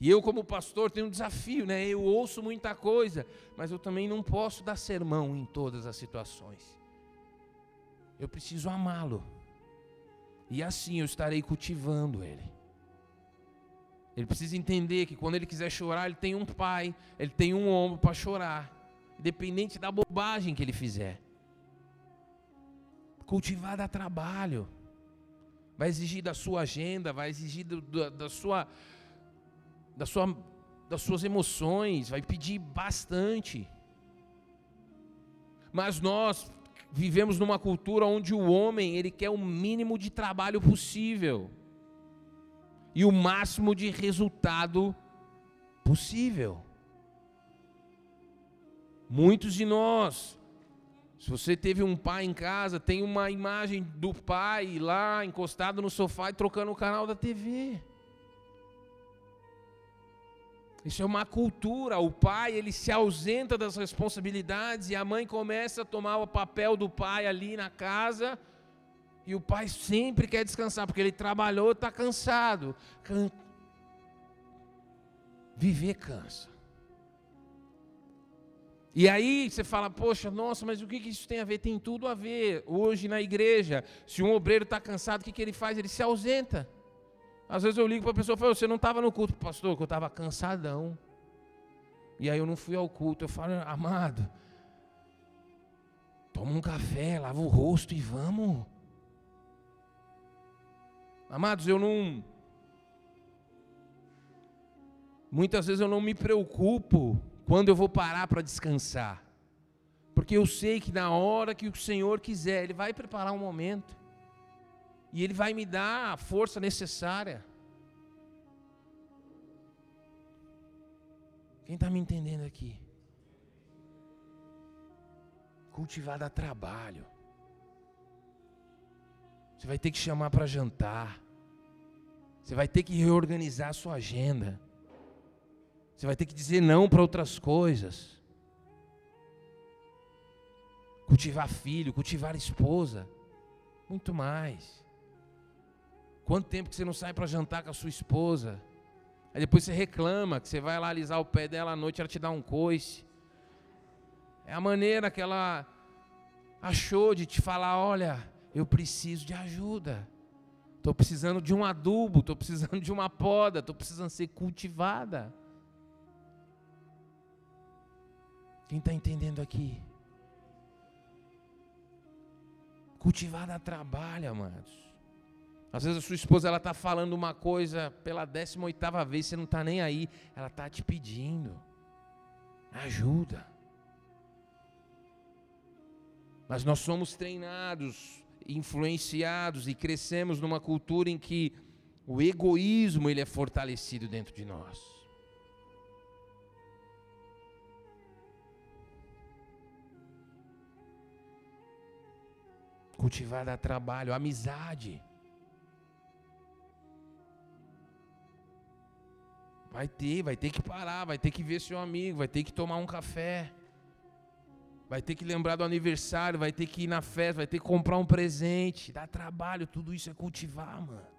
E eu como pastor tenho um desafio, né? Eu ouço muita coisa, mas eu também não posso dar sermão em todas as situações. Eu preciso amá-lo. E assim eu estarei cultivando ele. Ele precisa entender que quando ele quiser chorar, ele tem um pai, ele tem um ombro para chorar, independente da bobagem que ele fizer. Cultivar dá trabalho, vai exigir da sua agenda, vai exigir do, do, da sua, da sua, das suas emoções, vai pedir bastante. Mas nós vivemos numa cultura onde o homem ele quer o mínimo de trabalho possível e o máximo de resultado possível. Muitos de nós, se você teve um pai em casa, tem uma imagem do pai lá encostado no sofá e trocando o canal da TV. Isso é uma cultura. O pai ele se ausenta das responsabilidades e a mãe começa a tomar o papel do pai ali na casa e o pai sempre quer descansar, porque ele trabalhou, está cansado. Can... Viver cansa. E aí você fala, poxa, nossa, mas o que isso tem a ver? Tem tudo a ver. Hoje na igreja, se um obreiro está cansado, o que, que ele faz? Ele se ausenta. Às vezes eu ligo para a pessoa e falo, você não estava no culto, pastor, que eu estava cansadão. E aí eu não fui ao culto. Eu falo, amado, toma um café, lava o rosto e vamos. Amados, eu não. Muitas vezes eu não me preocupo quando eu vou parar para descansar. Porque eu sei que na hora que o Senhor quiser, Ele vai preparar um momento. E Ele vai me dar a força necessária. Quem está me entendendo aqui? Cultivar dá trabalho. Você vai ter que chamar para jantar. Você vai ter que reorganizar a sua agenda. Você vai ter que dizer não para outras coisas. Cultivar filho, cultivar esposa. Muito mais. Quanto tempo que você não sai para jantar com a sua esposa? Aí depois você reclama que você vai lá alisar o pé dela à noite, ela te dá um coice. É a maneira que ela achou de te falar: olha, eu preciso de ajuda. Estou precisando de um adubo, estou precisando de uma poda, estou precisando ser cultivada. Quem está entendendo aqui? Cultivada trabalha, amados. Às vezes a sua esposa ela está falando uma coisa pela 18 oitava vez, você não está nem aí. Ela está te pedindo. Ajuda. Mas nós somos treinados influenciados e crescemos numa cultura em que o egoísmo ele é fortalecido dentro de nós. Cultivar dá trabalho, amizade. Vai ter, vai ter que parar, vai ter que ver seu amigo, vai ter que tomar um café. Vai ter que lembrar do aniversário, vai ter que ir na festa, vai ter que comprar um presente, dá trabalho, tudo isso é cultivar, mano.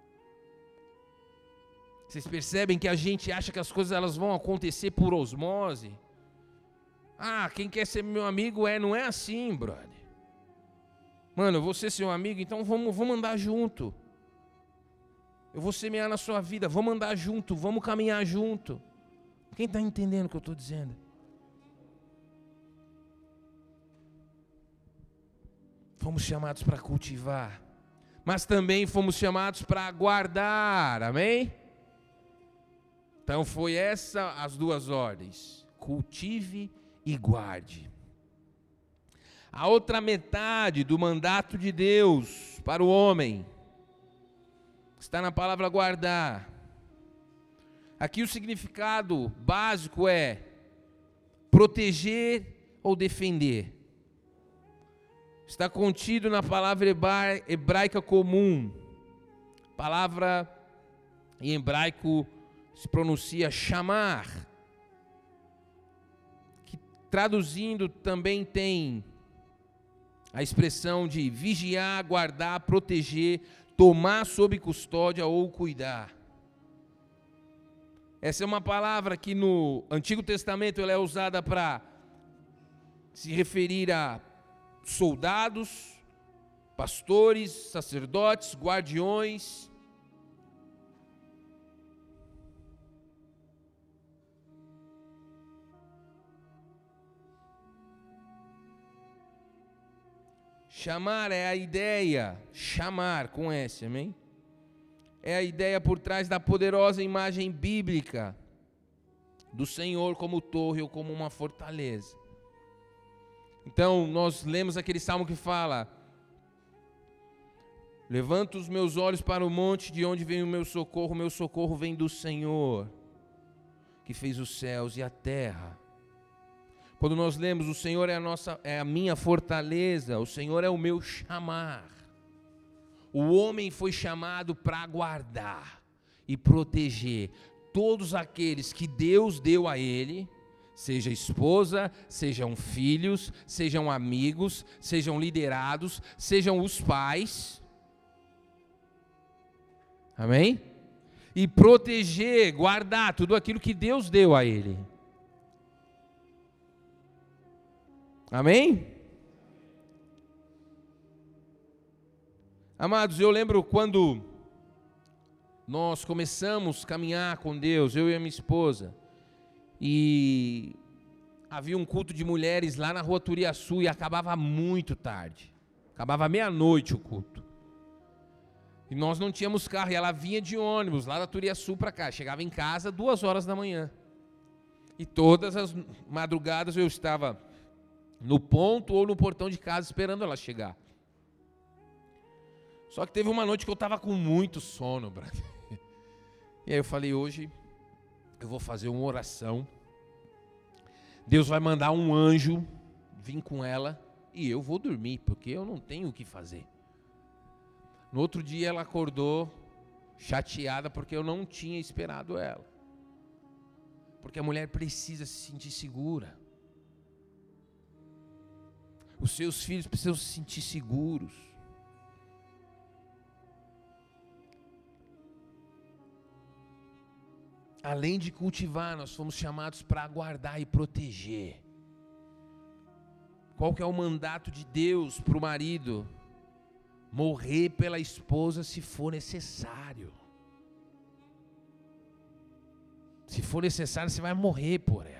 Vocês percebem que a gente acha que as coisas elas vão acontecer por osmose? Ah, quem quer ser meu amigo é, não é assim, brother. Mano, eu vou ser seu amigo, então vamos, vamos andar junto. Eu vou semear na sua vida, vamos andar junto, vamos caminhar junto. Quem está entendendo o que eu estou dizendo? Fomos chamados para cultivar, mas também fomos chamados para guardar, amém? Então foi essa as duas ordens: cultive e guarde. A outra metade do mandato de Deus para o homem está na palavra guardar. Aqui o significado básico é proteger ou defender está contido na palavra hebraica comum. palavra em hebraico se pronuncia chamar, que traduzindo também tem a expressão de vigiar, guardar, proteger, tomar sob custódia ou cuidar. Essa é uma palavra que no Antigo Testamento ela é usada para se referir a soldados, pastores, sacerdotes, guardiões. Chamar é a ideia, chamar com S, amém? É a ideia por trás da poderosa imagem bíblica do Senhor como torre ou como uma fortaleza. Então, nós lemos aquele salmo que fala: Levanto os meus olhos para o monte, de onde vem o meu socorro? O meu socorro vem do Senhor, que fez os céus e a terra. Quando nós lemos, o Senhor é a nossa, é a minha fortaleza, o Senhor é o meu chamar. O homem foi chamado para guardar e proteger todos aqueles que Deus deu a ele, seja esposa, sejam filhos, sejam amigos, sejam liderados, sejam os pais. Amém? E proteger, guardar tudo aquilo que Deus deu a ele. Amém? Amados, eu lembro quando nós começamos a caminhar com Deus, eu e a minha esposa, e havia um culto de mulheres lá na rua Turiaçu e acabava muito tarde. Acabava meia-noite o culto. E nós não tínhamos carro, e ela vinha de ônibus lá da Turiaçu para cá. Chegava em casa duas horas da manhã. E todas as madrugadas eu estava no ponto ou no portão de casa esperando ela chegar. Só que teve uma noite que eu estava com muito sono, brother. E aí eu falei, hoje eu vou fazer uma oração. Deus vai mandar um anjo vir com ela e eu vou dormir, porque eu não tenho o que fazer. No outro dia ela acordou chateada porque eu não tinha esperado ela. Porque a mulher precisa se sentir segura. Os seus filhos precisam se sentir seguros. Além de cultivar, nós fomos chamados para guardar e proteger. Qual que é o mandato de Deus para o marido? morrer pela esposa se for necessário. Se for necessário, você vai morrer por ela.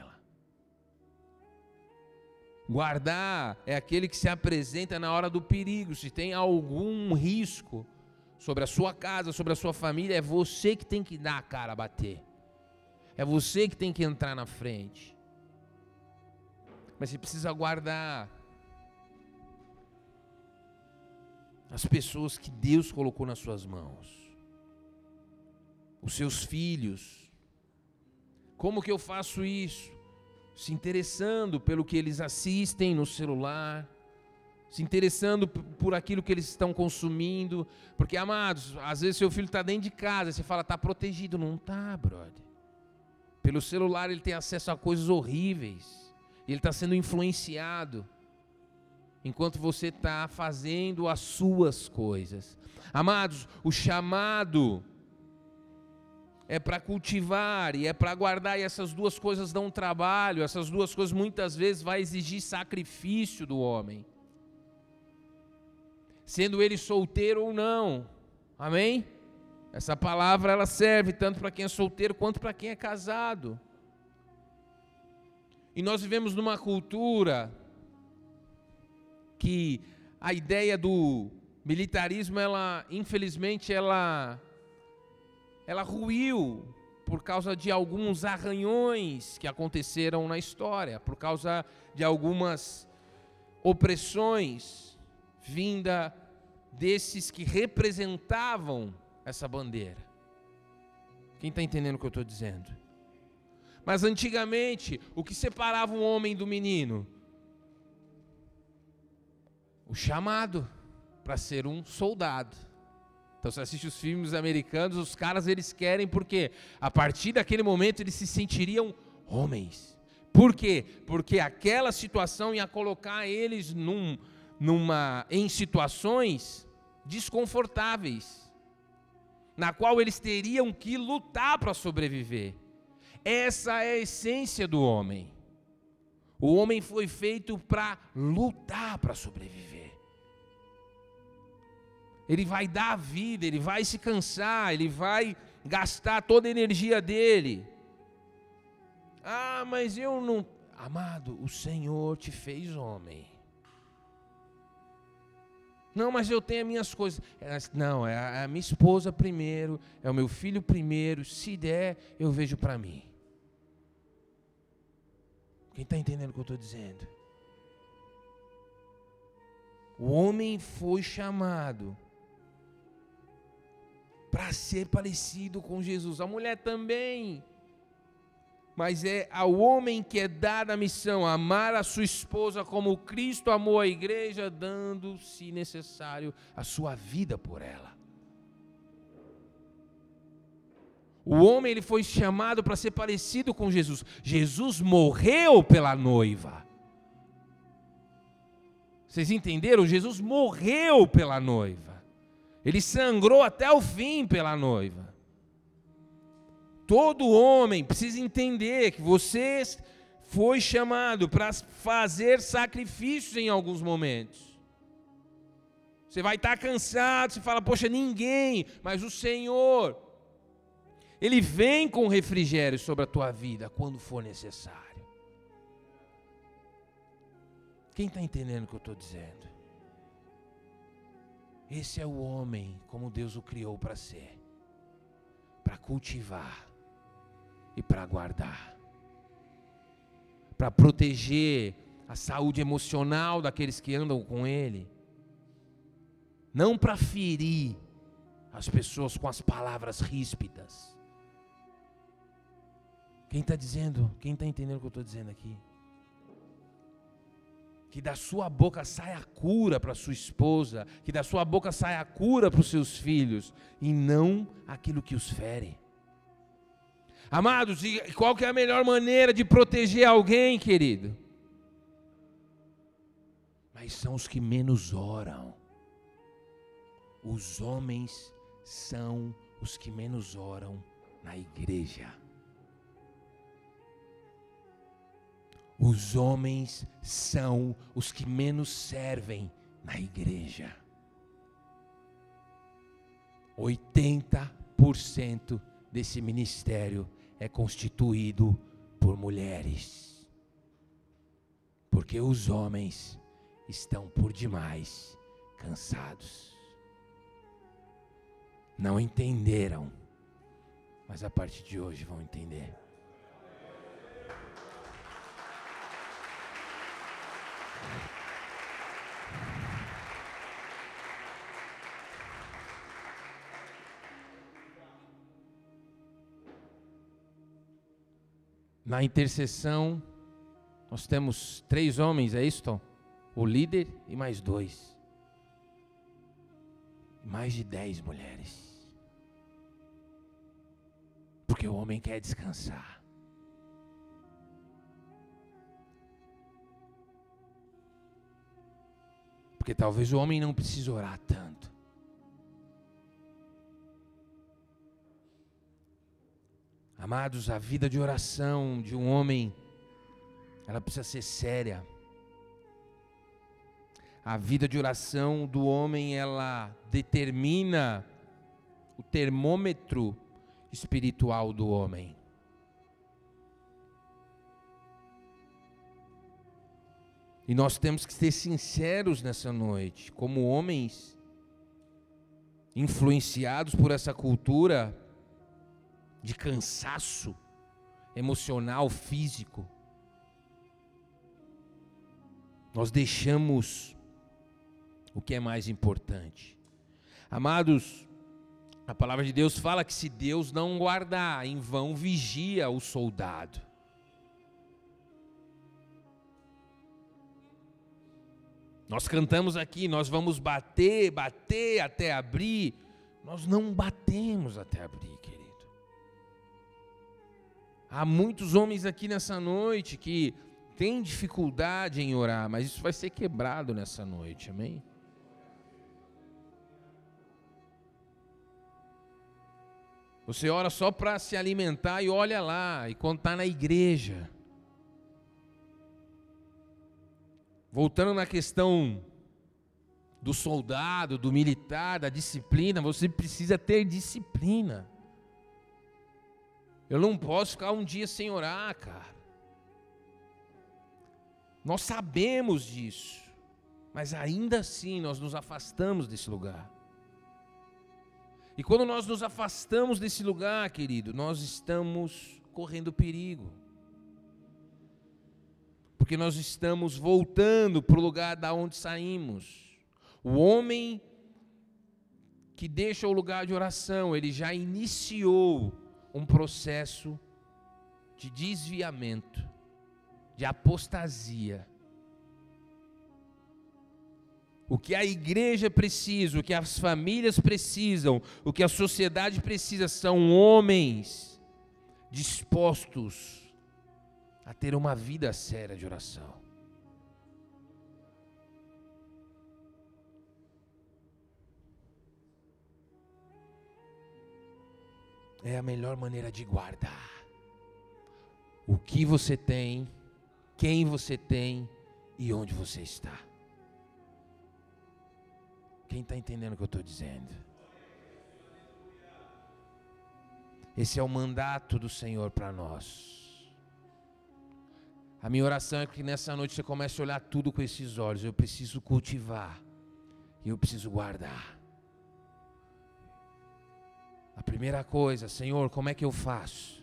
Guardar é aquele que se apresenta na hora do perigo. Se tem algum risco sobre a sua casa, sobre a sua família, é você que tem que dar a cara a bater. É você que tem que entrar na frente. Mas você precisa guardar as pessoas que Deus colocou nas suas mãos, os seus filhos. Como que eu faço isso? Se interessando pelo que eles assistem no celular, se interessando por aquilo que eles estão consumindo, porque amados, às vezes seu filho está dentro de casa, você fala, está protegido, não está, brother. Pelo celular ele tem acesso a coisas horríveis, ele está sendo influenciado enquanto você está fazendo as suas coisas. Amados, o chamado é para cultivar e é para guardar, e essas duas coisas dão trabalho, essas duas coisas muitas vezes vai exigir sacrifício do homem. Sendo ele solteiro ou não. Amém? Essa palavra ela serve tanto para quem é solteiro quanto para quem é casado. E nós vivemos numa cultura que a ideia do militarismo, ela, infelizmente, ela, ela ruiu por causa de alguns arranhões que aconteceram na história, por causa de algumas opressões vinda desses que representavam essa bandeira. Quem está entendendo o que eu estou dizendo? Mas antigamente, o que separava um homem do menino? o chamado para ser um soldado. Então você assiste os filmes americanos, os caras eles querem porque a partir daquele momento eles se sentiriam homens. Por quê? Porque aquela situação ia colocar eles num, numa, em situações desconfortáveis, na qual eles teriam que lutar para sobreviver. Essa é a essência do homem. O homem foi feito para lutar para sobreviver. Ele vai dar a vida, ele vai se cansar, ele vai gastar toda a energia dele. Ah, mas eu não. Amado, o Senhor te fez homem. Não, mas eu tenho as minhas coisas. Não, é a minha esposa primeiro, é o meu filho primeiro. Se der, eu vejo para mim. Quem está entendendo o que eu estou dizendo? O homem foi chamado para ser parecido com Jesus. A mulher também. Mas é ao homem que é dada a missão, amar a sua esposa como Cristo amou a igreja, dando, se necessário, a sua vida por ela. O homem ele foi chamado para ser parecido com Jesus. Jesus morreu pela noiva. Vocês entenderam? Jesus morreu pela noiva. Ele sangrou até o fim pela noiva. Todo homem precisa entender que você foi chamado para fazer sacrifícios em alguns momentos. Você vai estar cansado, você fala, poxa, ninguém, mas o Senhor, Ele vem com refrigério sobre a tua vida quando for necessário. Quem está entendendo o que eu estou dizendo? Esse é o homem como Deus o criou para ser, para cultivar e para guardar, para proteger a saúde emocional daqueles que andam com ele, não para ferir as pessoas com as palavras ríspidas. Quem está dizendo, quem está entendendo o que eu estou dizendo aqui? Que da sua boca saia a cura para sua esposa, que da sua boca saia a cura para os seus filhos, e não aquilo que os fere. Amados, e qual que é a melhor maneira de proteger alguém, querido? Mas são os que menos oram. Os homens são os que menos oram na igreja. Os homens são os que menos servem na igreja. 80% desse ministério é constituído por mulheres. Porque os homens estão por demais cansados. Não entenderam, mas a partir de hoje vão entender. Na intercessão, nós temos três homens, é isso, Tom? O líder e mais dois. Mais de dez mulheres. Porque o homem quer descansar. Porque talvez o homem não precise orar tanto. Amados, a vida de oração de um homem, ela precisa ser séria. A vida de oração do homem, ela determina o termômetro espiritual do homem. E nós temos que ser sinceros nessa noite, como homens influenciados por essa cultura de cansaço emocional, físico. Nós deixamos o que é mais importante. Amados, a palavra de Deus fala que se Deus não guardar, em vão vigia o soldado. Nós cantamos aqui, nós vamos bater, bater até abrir. Nós não batemos até abrir. Há muitos homens aqui nessa noite que têm dificuldade em orar, mas isso vai ser quebrado nessa noite, amém? Você ora só para se alimentar e olha lá, e quando está na igreja. Voltando na questão do soldado, do militar, da disciplina, você precisa ter disciplina. Eu não posso ficar um dia sem orar, cara. Nós sabemos disso, mas ainda assim nós nos afastamos desse lugar. E quando nós nos afastamos desse lugar, querido, nós estamos correndo perigo. Porque nós estamos voltando para o lugar da onde saímos. O homem que deixa o lugar de oração, ele já iniciou um processo de desviamento, de apostasia. O que a igreja precisa, o que as famílias precisam, o que a sociedade precisa são homens dispostos a ter uma vida séria de oração. É a melhor maneira de guardar o que você tem, quem você tem e onde você está. Quem está entendendo o que eu estou dizendo? Esse é o mandato do Senhor para nós. A minha oração é que nessa noite você comece a olhar tudo com esses olhos. Eu preciso cultivar e eu preciso guardar. A primeira coisa, Senhor, como é que eu faço?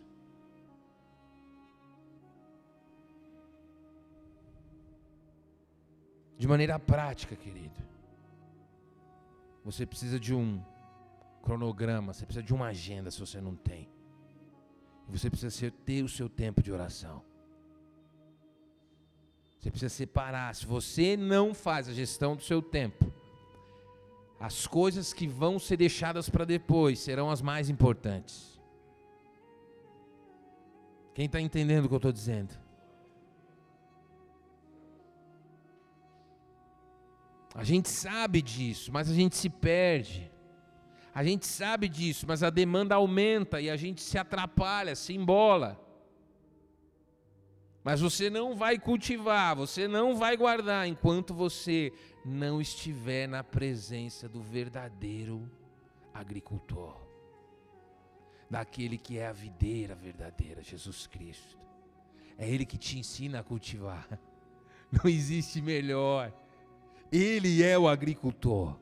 De maneira prática, querido. Você precisa de um cronograma, você precisa de uma agenda se você não tem. Você precisa ter o seu tempo de oração. Você precisa separar. Se você não faz a gestão do seu tempo, as coisas que vão ser deixadas para depois serão as mais importantes. Quem está entendendo o que eu estou dizendo? A gente sabe disso, mas a gente se perde. A gente sabe disso, mas a demanda aumenta e a gente se atrapalha, se embola. Mas você não vai cultivar, você não vai guardar enquanto você não estiver na presença do verdadeiro agricultor, daquele que é a videira verdadeira, Jesus Cristo. É Ele que te ensina a cultivar. Não existe melhor. Ele é o agricultor.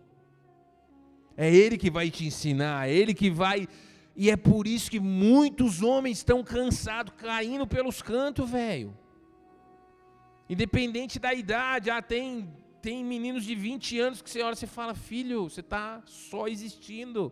É Ele que vai te ensinar, é Ele que vai. E é por isso que muitos homens estão cansados, caindo pelos cantos, velho. Independente da idade, ah, tem, tem meninos de 20 anos que você olha e fala, filho, você está só existindo.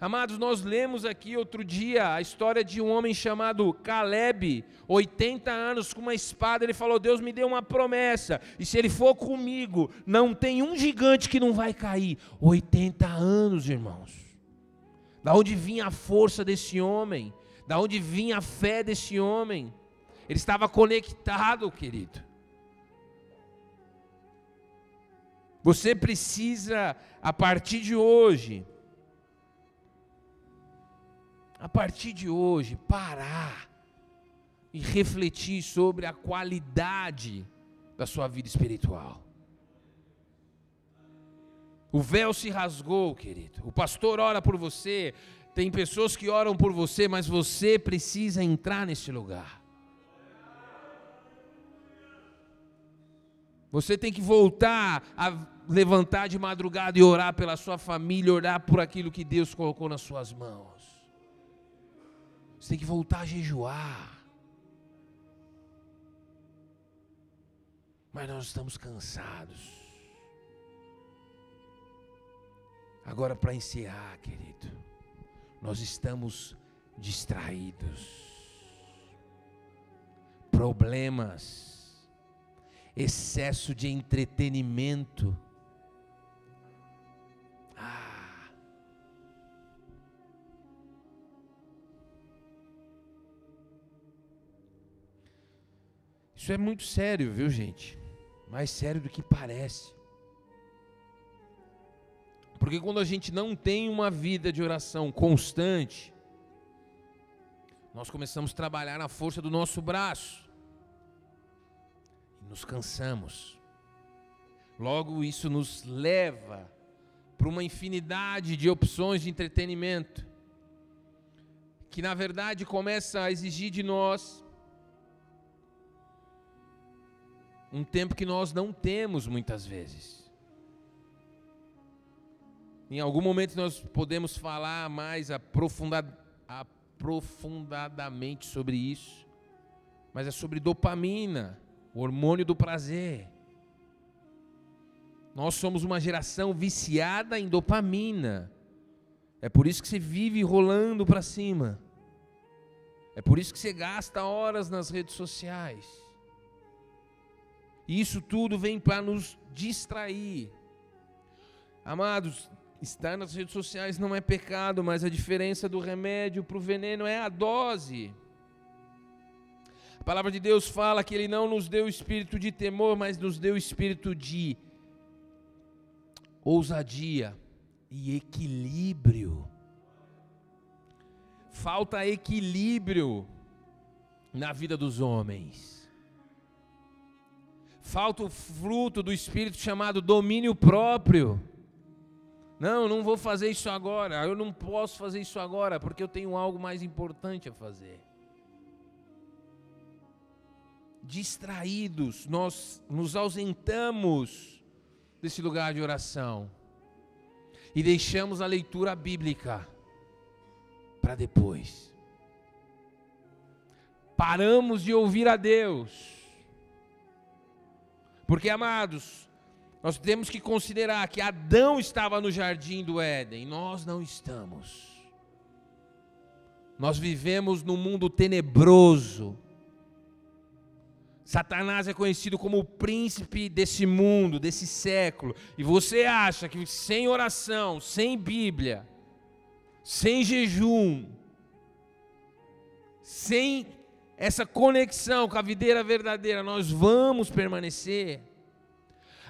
Amados, nós lemos aqui outro dia a história de um homem chamado Caleb, 80 anos, com uma espada. Ele falou: Deus me deu uma promessa, e se ele for comigo, não tem um gigante que não vai cair. 80 anos, irmãos. Da onde vinha a força desse homem? Da onde vinha a fé desse homem? Ele estava conectado, querido. Você precisa, a partir de hoje, a partir de hoje, parar e refletir sobre a qualidade da sua vida espiritual. O véu se rasgou, querido. O pastor ora por você, tem pessoas que oram por você, mas você precisa entrar nesse lugar. Você tem que voltar a levantar de madrugada e orar pela sua família, orar por aquilo que Deus colocou nas suas mãos. Você tem que voltar a jejuar. Mas nós estamos cansados. Agora, para encerrar, querido, nós estamos distraídos. Problemas, excesso de entretenimento Isso é muito sério, viu, gente? Mais sério do que parece. Porque quando a gente não tem uma vida de oração constante, nós começamos a trabalhar na força do nosso braço. Nos cansamos. Logo, isso nos leva para uma infinidade de opções de entretenimento, que na verdade começa a exigir de nós um tempo que nós não temos muitas vezes. Em algum momento nós podemos falar mais aprofundadamente sobre isso, mas é sobre dopamina, o hormônio do prazer. Nós somos uma geração viciada em dopamina. É por isso que você vive rolando para cima. É por isso que você gasta horas nas redes sociais. E isso tudo vem para nos distrair. Amados, estar nas redes sociais não é pecado, mas a diferença do remédio para o veneno é a dose. Palavra de Deus fala que Ele não nos deu espírito de temor, mas nos deu espírito de ousadia e equilíbrio. Falta equilíbrio na vida dos homens. Falta o fruto do espírito chamado domínio próprio. Não, não vou fazer isso agora. Eu não posso fazer isso agora porque eu tenho algo mais importante a fazer. Distraídos, nós nos ausentamos desse lugar de oração e deixamos a leitura bíblica para depois. Paramos de ouvir a Deus. Porque, amados, nós temos que considerar que Adão estava no jardim do Éden, nós não estamos. Nós vivemos num mundo tenebroso, Satanás é conhecido como o príncipe desse mundo, desse século. E você acha que sem oração, sem Bíblia, sem jejum, sem essa conexão com a videira verdadeira, nós vamos permanecer?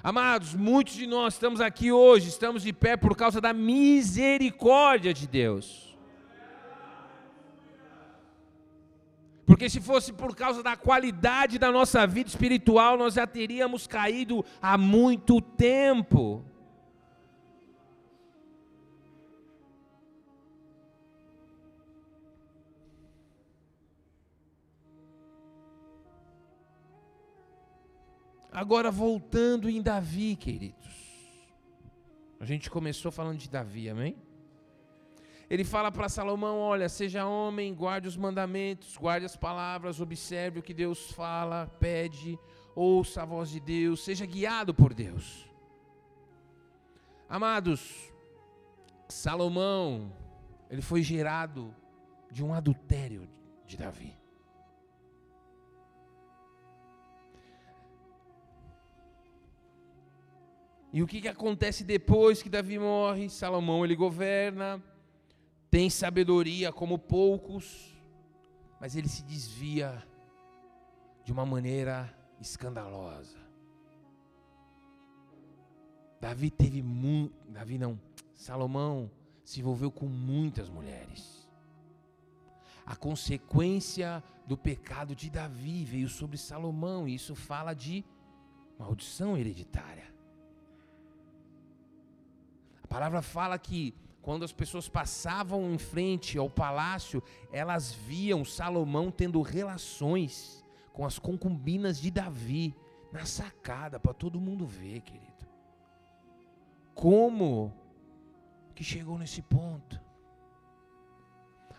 Amados, muitos de nós estamos aqui hoje, estamos de pé por causa da misericórdia de Deus. Porque se fosse por causa da qualidade da nossa vida espiritual, nós já teríamos caído há muito tempo. Agora voltando em Davi, queridos. A gente começou falando de Davi, amém? Ele fala para Salomão: olha, seja homem, guarde os mandamentos, guarde as palavras, observe o que Deus fala, pede, ouça a voz de Deus, seja guiado por Deus. Amados, Salomão, ele foi gerado de um adultério de Davi. E o que, que acontece depois que Davi morre? Salomão ele governa, tem sabedoria como poucos, mas ele se desvia de uma maneira escandalosa. Davi teve muito, Davi não, Salomão se envolveu com muitas mulheres. A consequência do pecado de Davi veio sobre Salomão, e isso fala de maldição hereditária. A palavra fala que quando as pessoas passavam em frente ao palácio, elas viam Salomão tendo relações com as concubinas de Davi na sacada para todo mundo ver, querido. Como que chegou nesse ponto?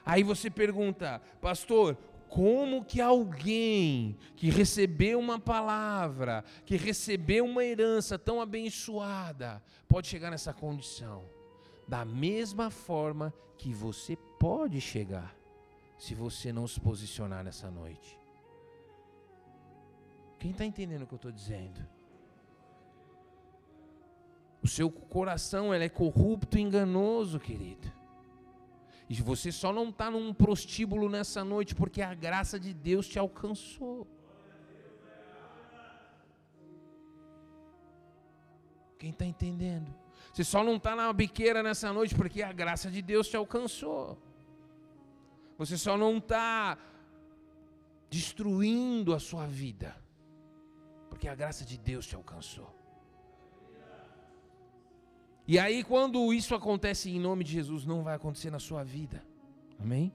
Aí você pergunta, pastor, como que alguém que recebeu uma palavra, que recebeu uma herança tão abençoada, pode chegar nessa condição? Da mesma forma que você pode chegar se você não se posicionar nessa noite. Quem está entendendo o que eu estou dizendo? O seu coração ele é corrupto e enganoso, querido. E você só não está num prostíbulo nessa noite porque a graça de Deus te alcançou. Quem está entendendo? Você só não está na biqueira nessa noite porque a graça de Deus te alcançou. Você só não está destruindo a sua vida porque a graça de Deus te alcançou. E aí, quando isso acontece em nome de Jesus, não vai acontecer na sua vida. Amém?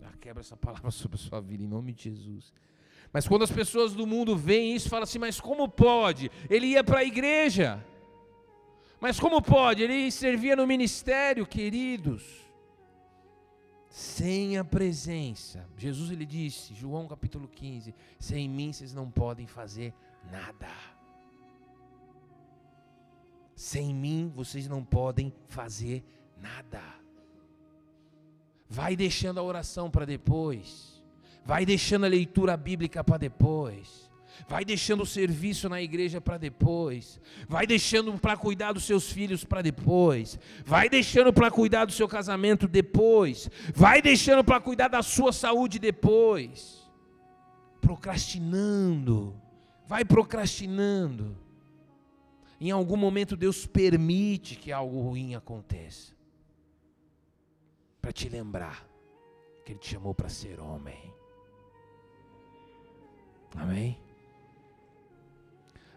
Já quebra essa palavra sobre a sua vida em nome de Jesus. Mas quando as pessoas do mundo veem isso, falam assim: mas como pode? Ele ia para a igreja. Mas como pode? Ele servia no ministério, queridos. Sem a presença. Jesus ele disse, João capítulo 15: sem mim vocês não podem fazer nada. Sem mim vocês não podem fazer nada. Vai deixando a oração para depois. Vai deixando a leitura bíblica para depois. Vai deixando o serviço na igreja para depois. Vai deixando para cuidar dos seus filhos para depois. Vai deixando para cuidar do seu casamento depois. Vai deixando para cuidar da sua saúde depois. Procrastinando. Vai procrastinando. Em algum momento Deus permite que algo ruim aconteça. Para te lembrar que Ele te chamou para ser homem. Amém?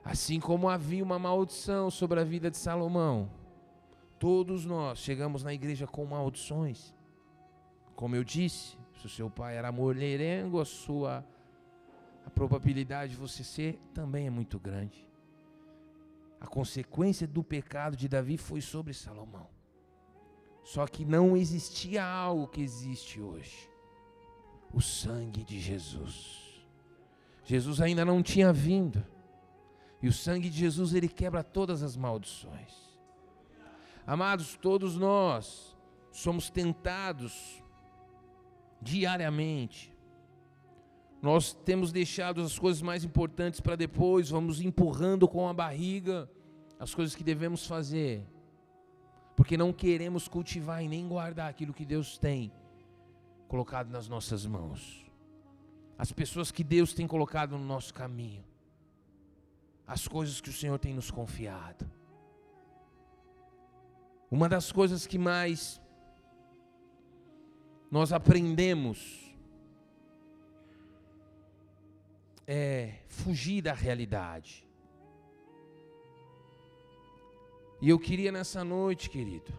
Assim como havia uma maldição sobre a vida de Salomão, todos nós chegamos na igreja com maldições. Como eu disse, se o seu pai era mulherengo, a sua a probabilidade de você ser também é muito grande. A consequência do pecado de Davi foi sobre Salomão. Só que não existia algo que existe hoje: o sangue de Jesus. Jesus ainda não tinha vindo. E o sangue de Jesus ele quebra todas as maldições. Amados, todos nós somos tentados diariamente. Nós temos deixado as coisas mais importantes para depois, vamos empurrando com a barriga as coisas que devemos fazer, porque não queremos cultivar e nem guardar aquilo que Deus tem colocado nas nossas mãos, as pessoas que Deus tem colocado no nosso caminho, as coisas que o Senhor tem nos confiado. Uma das coisas que mais nós aprendemos é fugir da realidade. E eu queria nessa noite, querido,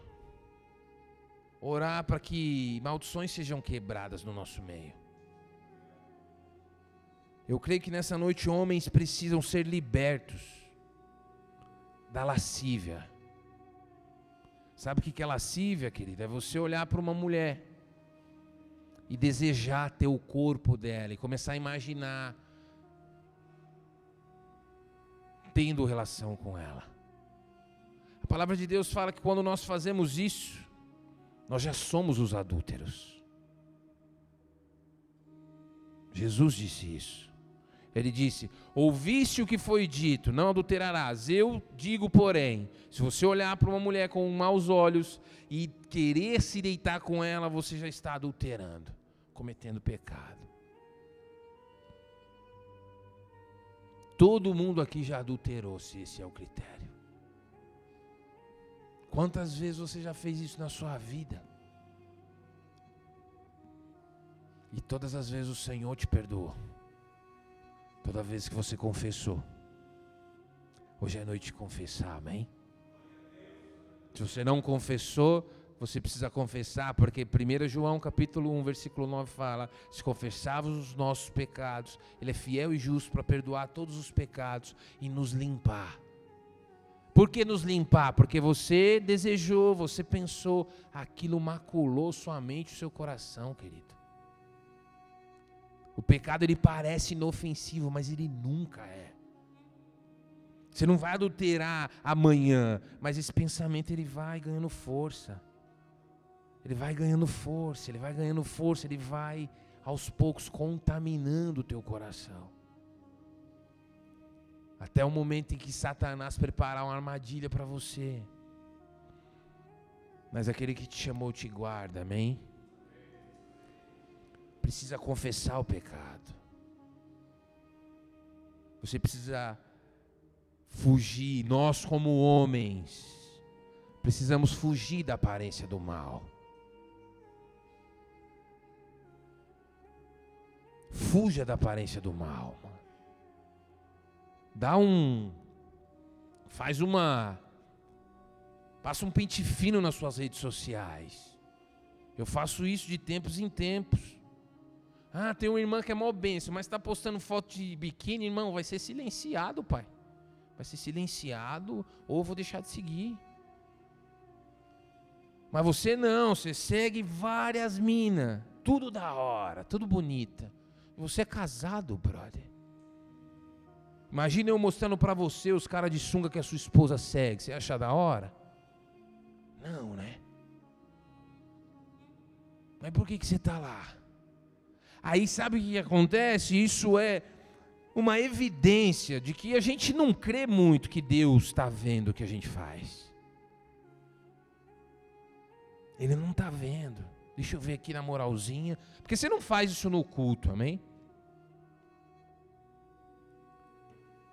orar para que maldições sejam quebradas no nosso meio. Eu creio que nessa noite homens precisam ser libertos da lascívia. Sabe o que é lascívia, querida? É você olhar para uma mulher e desejar ter o corpo dela e começar a imaginar tendo relação com ela. A palavra de Deus fala que quando nós fazemos isso, nós já somos os adúlteros. Jesus disse isso. Ele disse: Ouviste o que foi dito, não adulterarás. Eu digo, porém, se você olhar para uma mulher com maus olhos e querer se deitar com ela, você já está adulterando, cometendo pecado. Todo mundo aqui já adulterou, se esse é o critério. Quantas vezes você já fez isso na sua vida? E todas as vezes o Senhor te perdoou. Toda vez que você confessou. Hoje é noite de confessar, amém? Se você não confessou, você precisa confessar, porque 1 João capítulo 1, versículo 9 fala: se confessarmos os nossos pecados, Ele é fiel e justo para perdoar todos os pecados e nos limpar. Por que nos limpar? Porque você desejou, você pensou, aquilo maculou sua mente, o seu coração, querido. O pecado ele parece inofensivo, mas ele nunca é. Você não vai adulterar amanhã, mas esse pensamento ele vai ganhando força. Ele vai ganhando força, ele vai ganhando força, ele vai aos poucos contaminando o teu coração. Até o momento em que Satanás preparar uma armadilha para você. Mas aquele que te chamou te guarda, amém? Precisa confessar o pecado. Você precisa fugir, nós como homens, precisamos fugir da aparência do mal. Fuja da aparência do mal. Dá um. Faz uma. Passa um pente fino nas suas redes sociais. Eu faço isso de tempos em tempos. Ah, tem uma irmã que é mó benção, mas está postando foto de biquíni, irmão, vai ser silenciado, pai. Vai ser silenciado ou vou deixar de seguir. Mas você não, você segue várias minas, tudo da hora, tudo bonita. Você é casado, brother. Imagina eu mostrando para você os caras de sunga que a sua esposa segue. Você acha da hora? Não, né? Mas por que, que você está lá? Aí sabe o que acontece? Isso é uma evidência de que a gente não crê muito que Deus está vendo o que a gente faz. Ele não está vendo. Deixa eu ver aqui na moralzinha. Porque você não faz isso no culto, amém?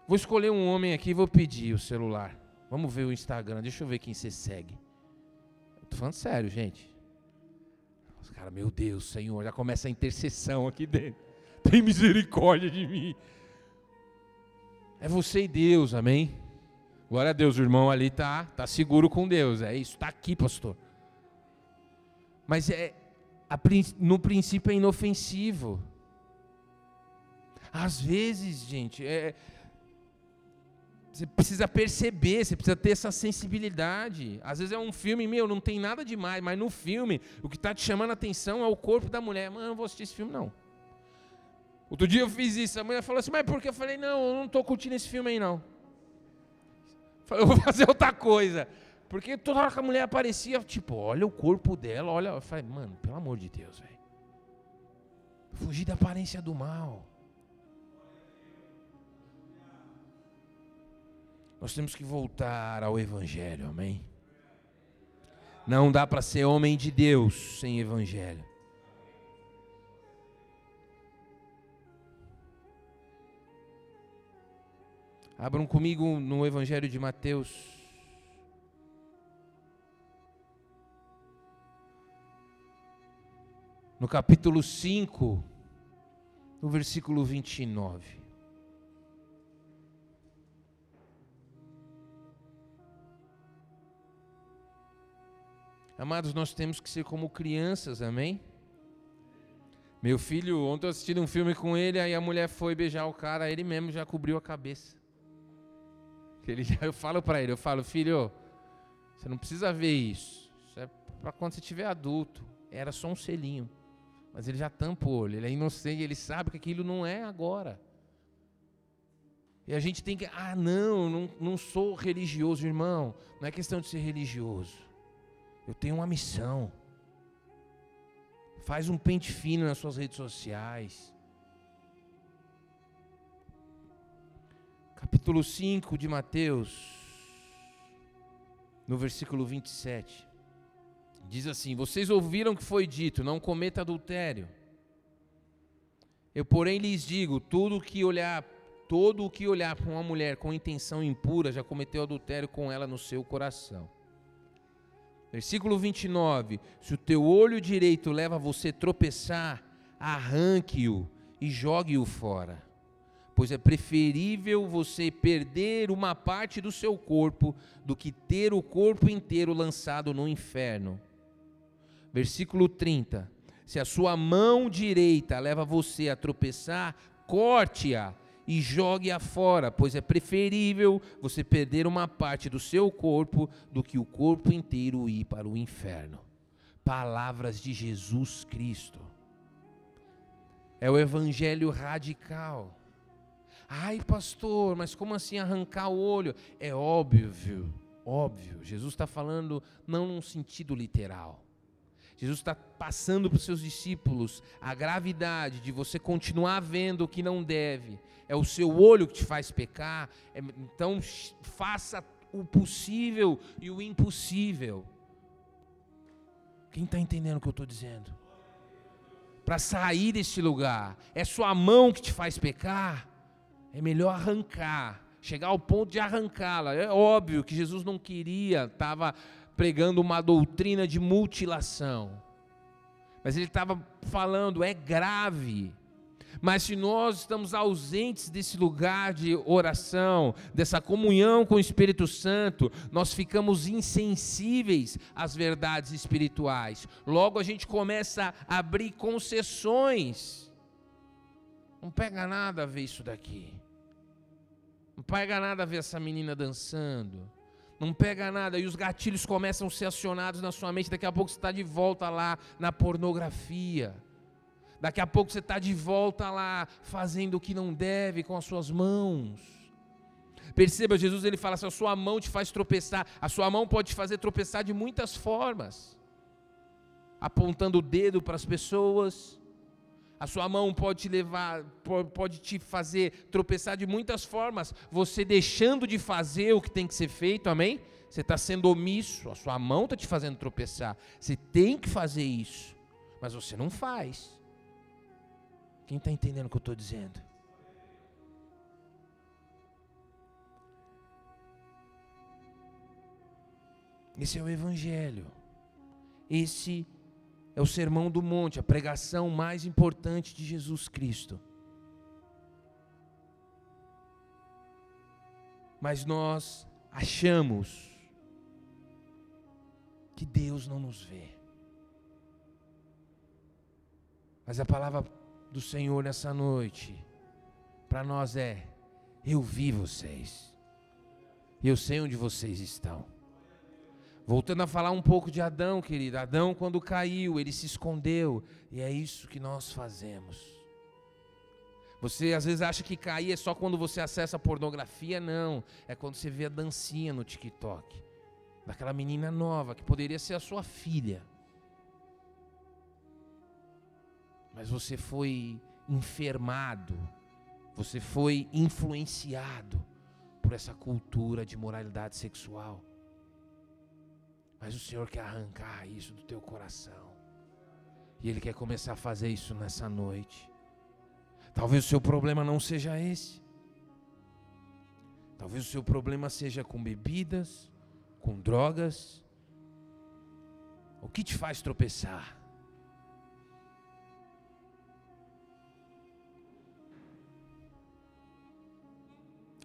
Vou escolher um homem aqui e vou pedir o celular. Vamos ver o Instagram. Deixa eu ver quem você segue. Estou falando sério, gente. Os caras, meu Deus, Senhor, já começa a intercessão aqui dentro. Tem misericórdia de mim. É você e Deus, amém? Glória a Deus, o irmão ali tá, tá seguro com Deus. É isso, está aqui, pastor. Mas é, a, no princípio é inofensivo. Às vezes, gente, é, você precisa perceber, você precisa ter essa sensibilidade. Às vezes é um filme, meu, não tem nada demais, mas no filme, o que está te chamando a atenção é o corpo da mulher. Mano, eu não vou assistir esse filme, não. Outro dia eu fiz isso, a mulher falou assim, mas por que? Eu falei, não, eu não estou curtindo esse filme aí, não. Eu vou fazer outra coisa. Porque toda hora que a mulher aparecia, tipo, olha o corpo dela, olha. Eu falei, mano, pelo amor de Deus, velho. Fugir da aparência do mal. Nós temos que voltar ao Evangelho, amém? Não dá para ser homem de Deus sem Evangelho. Abram comigo no Evangelho de Mateus. No capítulo 5, no versículo 29. Amados, nós temos que ser como crianças, amém? Meu filho, ontem eu assisti um filme com ele, aí a mulher foi beijar o cara, ele mesmo já cobriu a cabeça. Ele já, eu falo para ele, eu falo, filho, você não precisa ver isso. Isso é para quando você tiver adulto. Era só um selinho. Mas ele já tampa o olho, ele é inocente, ele sabe que aquilo não é agora. E a gente tem que, ah, não, não, não sou religioso, irmão. Não é questão de ser religioso. Eu tenho uma missão. Faz um pente fino nas suas redes sociais. Capítulo 5 de Mateus, no versículo 27. Diz assim: Vocês ouviram que foi dito: Não cometa adultério. Eu, porém, lhes digo: tudo que olhar, todo o que olhar para uma mulher com intenção impura já cometeu adultério com ela no seu coração. Versículo 29: Se o teu olho direito leva você a tropeçar, arranque-o e jogue-o fora. Pois é preferível você perder uma parte do seu corpo do que ter o corpo inteiro lançado no inferno. Versículo 30: Se a sua mão direita leva você a tropeçar, corte-a e jogue-a fora, pois é preferível você perder uma parte do seu corpo do que o corpo inteiro ir para o inferno. Palavras de Jesus Cristo. É o evangelho radical. Ai, pastor, mas como assim arrancar o olho? É óbvio, óbvio. Jesus está falando não num sentido literal. Jesus está passando para os seus discípulos a gravidade de você continuar vendo o que não deve. É o seu olho que te faz pecar. É, então, faça o possível e o impossível. Quem está entendendo o que eu estou dizendo? Para sair deste lugar, é sua mão que te faz pecar. É melhor arrancar, chegar ao ponto de arrancá-la. É óbvio que Jesus não queria, estava pregando uma doutrina de mutilação. Mas ele estava falando, é grave. Mas se nós estamos ausentes desse lugar de oração, dessa comunhão com o Espírito Santo, nós ficamos insensíveis às verdades espirituais. Logo a gente começa a abrir concessões. Não pega nada a ver isso daqui. Não pega nada a ver essa menina dançando. Não pega nada. E os gatilhos começam a ser acionados na sua mente. Daqui a pouco você está de volta lá na pornografia. Daqui a pouco você está de volta lá fazendo o que não deve com as suas mãos. Perceba, Jesus ele fala assim: a sua mão te faz tropeçar. A sua mão pode te fazer tropeçar de muitas formas. Apontando o dedo para as pessoas, a sua mão pode te levar, pode te fazer tropeçar de muitas formas. Você deixando de fazer o que tem que ser feito, amém? Você está sendo omisso, a sua mão está te fazendo tropeçar. Você tem que fazer isso, mas você não faz. Quem está entendendo o que eu estou dizendo? Esse é o Evangelho. Esse é o sermão do monte, a pregação mais importante de Jesus Cristo. Mas nós achamos que Deus não nos vê. Mas a palavra do Senhor nessa noite para nós é: eu vi vocês, eu sei onde vocês estão. Voltando a falar um pouco de Adão, querido. Adão, quando caiu, ele se escondeu. E é isso que nós fazemos. Você às vezes acha que cair é só quando você acessa a pornografia. Não. É quando você vê a dancinha no TikTok. Daquela menina nova, que poderia ser a sua filha. Mas você foi enfermado. Você foi influenciado por essa cultura de moralidade sexual. Mas o Senhor quer arrancar isso do teu coração. E Ele quer começar a fazer isso nessa noite. Talvez o seu problema não seja esse. Talvez o seu problema seja com bebidas, com drogas. O que te faz tropeçar?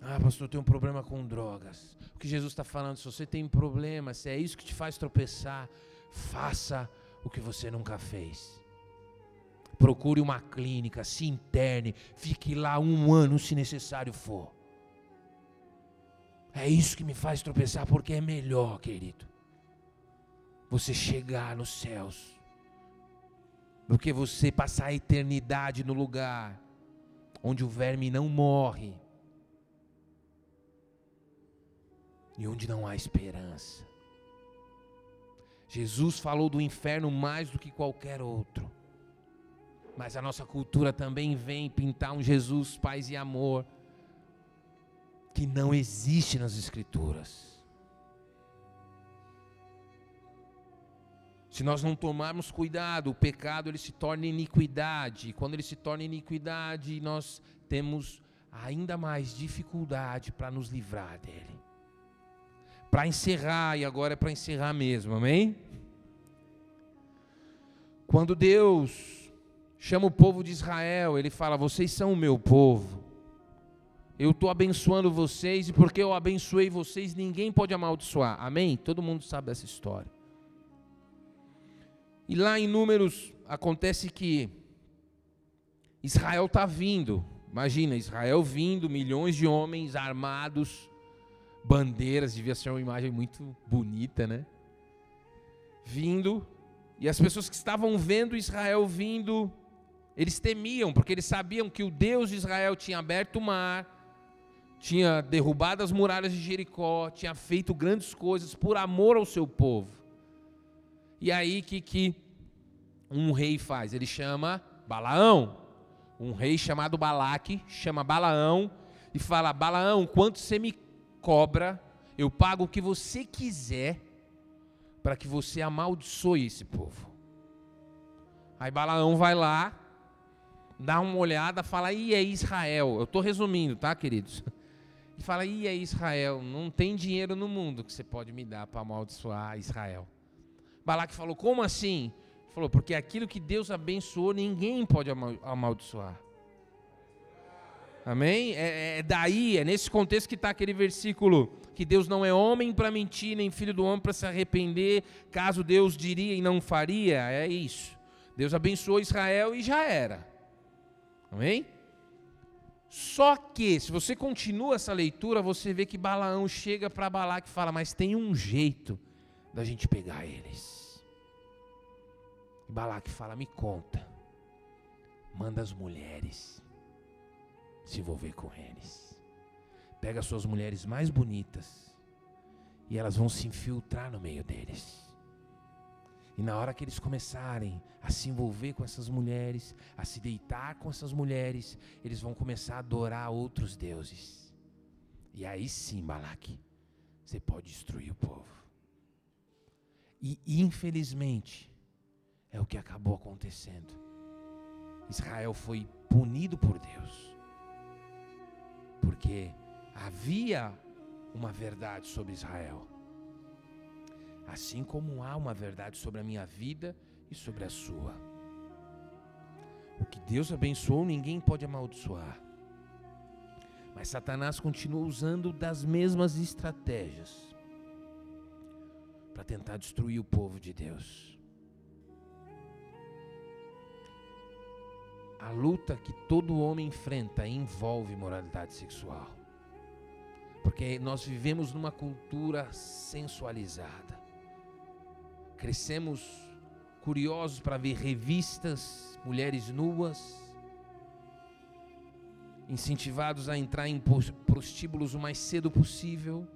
Ah, pastor, eu tenho um problema com drogas. O que Jesus está falando, se você tem problema, se é isso que te faz tropeçar, faça o que você nunca fez. Procure uma clínica, se interne, fique lá um ano se necessário for. É isso que me faz tropeçar, porque é melhor, querido, você chegar nos céus, do que você passar a eternidade no lugar onde o verme não morre e onde não há esperança. Jesus falou do inferno mais do que qualquer outro. Mas a nossa cultura também vem pintar um Jesus paz e amor que não existe nas escrituras. Se nós não tomarmos cuidado, o pecado ele se torna iniquidade. E quando ele se torna iniquidade, nós temos ainda mais dificuldade para nos livrar dele para encerrar, e agora é para encerrar mesmo, amém? Quando Deus chama o povo de Israel, Ele fala: Vocês são o meu povo, eu estou abençoando vocês, e porque eu abençoei vocês, ninguém pode amaldiçoar, amém? Todo mundo sabe dessa história. E lá em Números acontece que Israel está vindo, imagina, Israel vindo, milhões de homens armados, bandeiras, devia ser uma imagem muito bonita, né? Vindo, e as pessoas que estavam vendo Israel vindo, eles temiam, porque eles sabiam que o Deus de Israel tinha aberto o mar, tinha derrubado as muralhas de Jericó, tinha feito grandes coisas por amor ao seu povo. E aí que, que um rei faz? Ele chama Balaão, um rei chamado Balaque, chama Balaão e fala: Balaão, quanto você me cobra, eu pago o que você quiser para que você amaldiçoe esse povo. Aí Balaão vai lá, dá uma olhada, fala, e é Israel. Eu estou resumindo, tá, queridos? E fala, e é Israel, não tem dinheiro no mundo que você pode me dar para amaldiçoar Israel. Balaque falou, como assim? Falou, porque aquilo que Deus abençoou, ninguém pode amaldiçoar. Amém? É, é daí, é nesse contexto que está aquele versículo que Deus não é homem para mentir, nem filho do homem para se arrepender, caso Deus diria e não faria. É isso. Deus abençoou Israel e já era. Amém? Só que, se você continua essa leitura, você vê que Balaão chega para Balaque e fala: Mas tem um jeito da gente pegar eles. E Balaque fala: Me conta. Manda as mulheres se envolver com eles. Pega suas mulheres mais bonitas e elas vão se infiltrar no meio deles. E na hora que eles começarem a se envolver com essas mulheres, a se deitar com essas mulheres, eles vão começar a adorar outros deuses. E aí sim, Balaque, você pode destruir o povo. E infelizmente, é o que acabou acontecendo. Israel foi punido por Deus. Porque havia uma verdade sobre Israel. Assim como há uma verdade sobre a minha vida e sobre a sua. O que Deus abençoou, ninguém pode amaldiçoar. Mas Satanás continua usando das mesmas estratégias para tentar destruir o povo de Deus. A luta que todo homem enfrenta envolve moralidade sexual. Porque nós vivemos numa cultura sensualizada. Crescemos curiosos para ver revistas, mulheres nuas, incentivados a entrar em prostíbulos o mais cedo possível.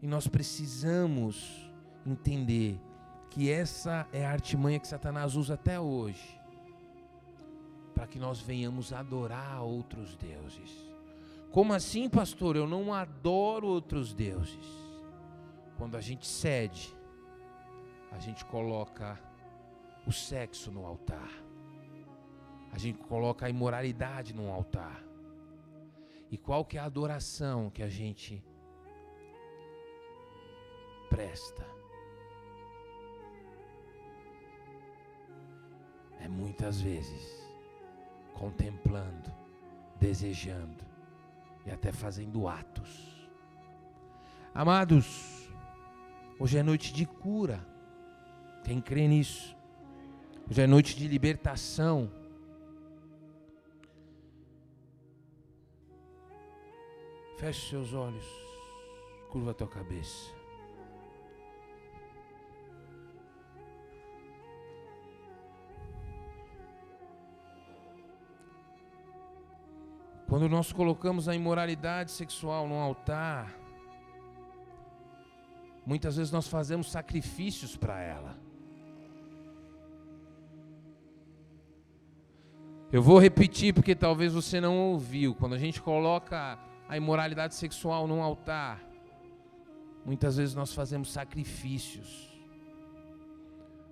E nós precisamos entender que essa é a artimanha que Satanás usa até hoje para que nós venhamos adorar outros deuses. Como assim, pastor? Eu não adoro outros deuses. Quando a gente cede, a gente coloca o sexo no altar. A gente coloca a imoralidade no altar. E qual que é a adoração que a gente presta? É muitas vezes contemplando, desejando e até fazendo atos. Amados, hoje é noite de cura. Quem crê nisso? Hoje é noite de libertação. Feche seus olhos, curva a tua cabeça. Quando nós colocamos a imoralidade sexual no altar, muitas vezes nós fazemos sacrifícios para ela. Eu vou repetir porque talvez você não ouviu. Quando a gente coloca a imoralidade sexual no altar, muitas vezes nós fazemos sacrifícios.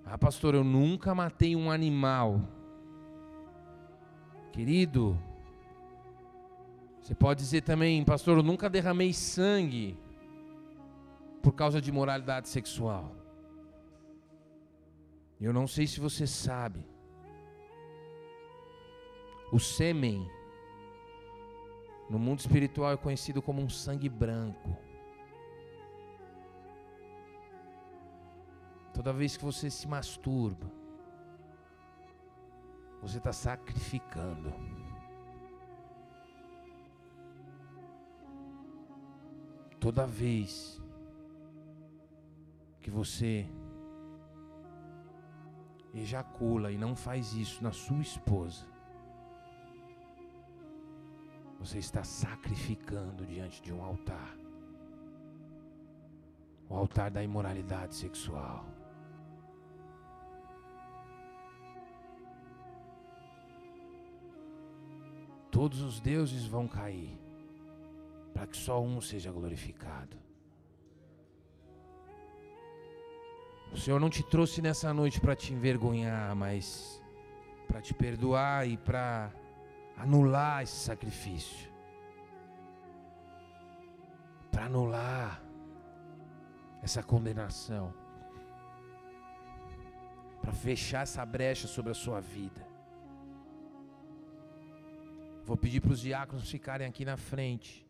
Ah, pastor, eu nunca matei um animal. Querido, você pode dizer também, pastor, eu nunca derramei sangue por causa de moralidade sexual. Eu não sei se você sabe. O sêmen no mundo espiritual é conhecido como um sangue branco. Toda vez que você se masturba, você está sacrificando. Toda vez que você ejacula e não faz isso na sua esposa, você está sacrificando diante de um altar o altar da imoralidade sexual. Todos os deuses vão cair para que só um seja glorificado. O Senhor não te trouxe nessa noite para te envergonhar, mas para te perdoar e para anular esse sacrifício. Para anular essa condenação. Para fechar essa brecha sobre a sua vida. Vou pedir para os diáconos ficarem aqui na frente.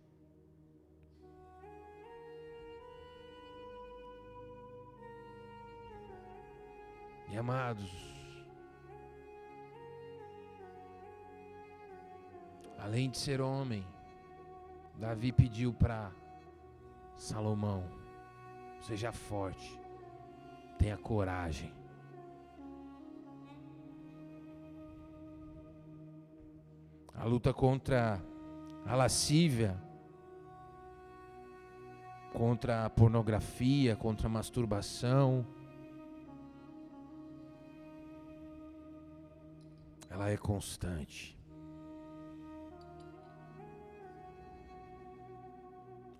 E amados, além de ser homem, Davi pediu para Salomão: seja forte, tenha coragem. A luta contra a lascívia, contra a pornografia, contra a masturbação, ela é constante.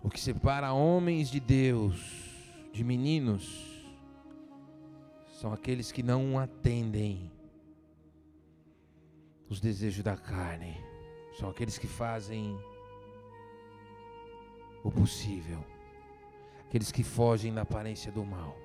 O que separa homens de Deus, de meninos, são aqueles que não atendem os desejos da carne, são aqueles que fazem o possível, aqueles que fogem da aparência do mal.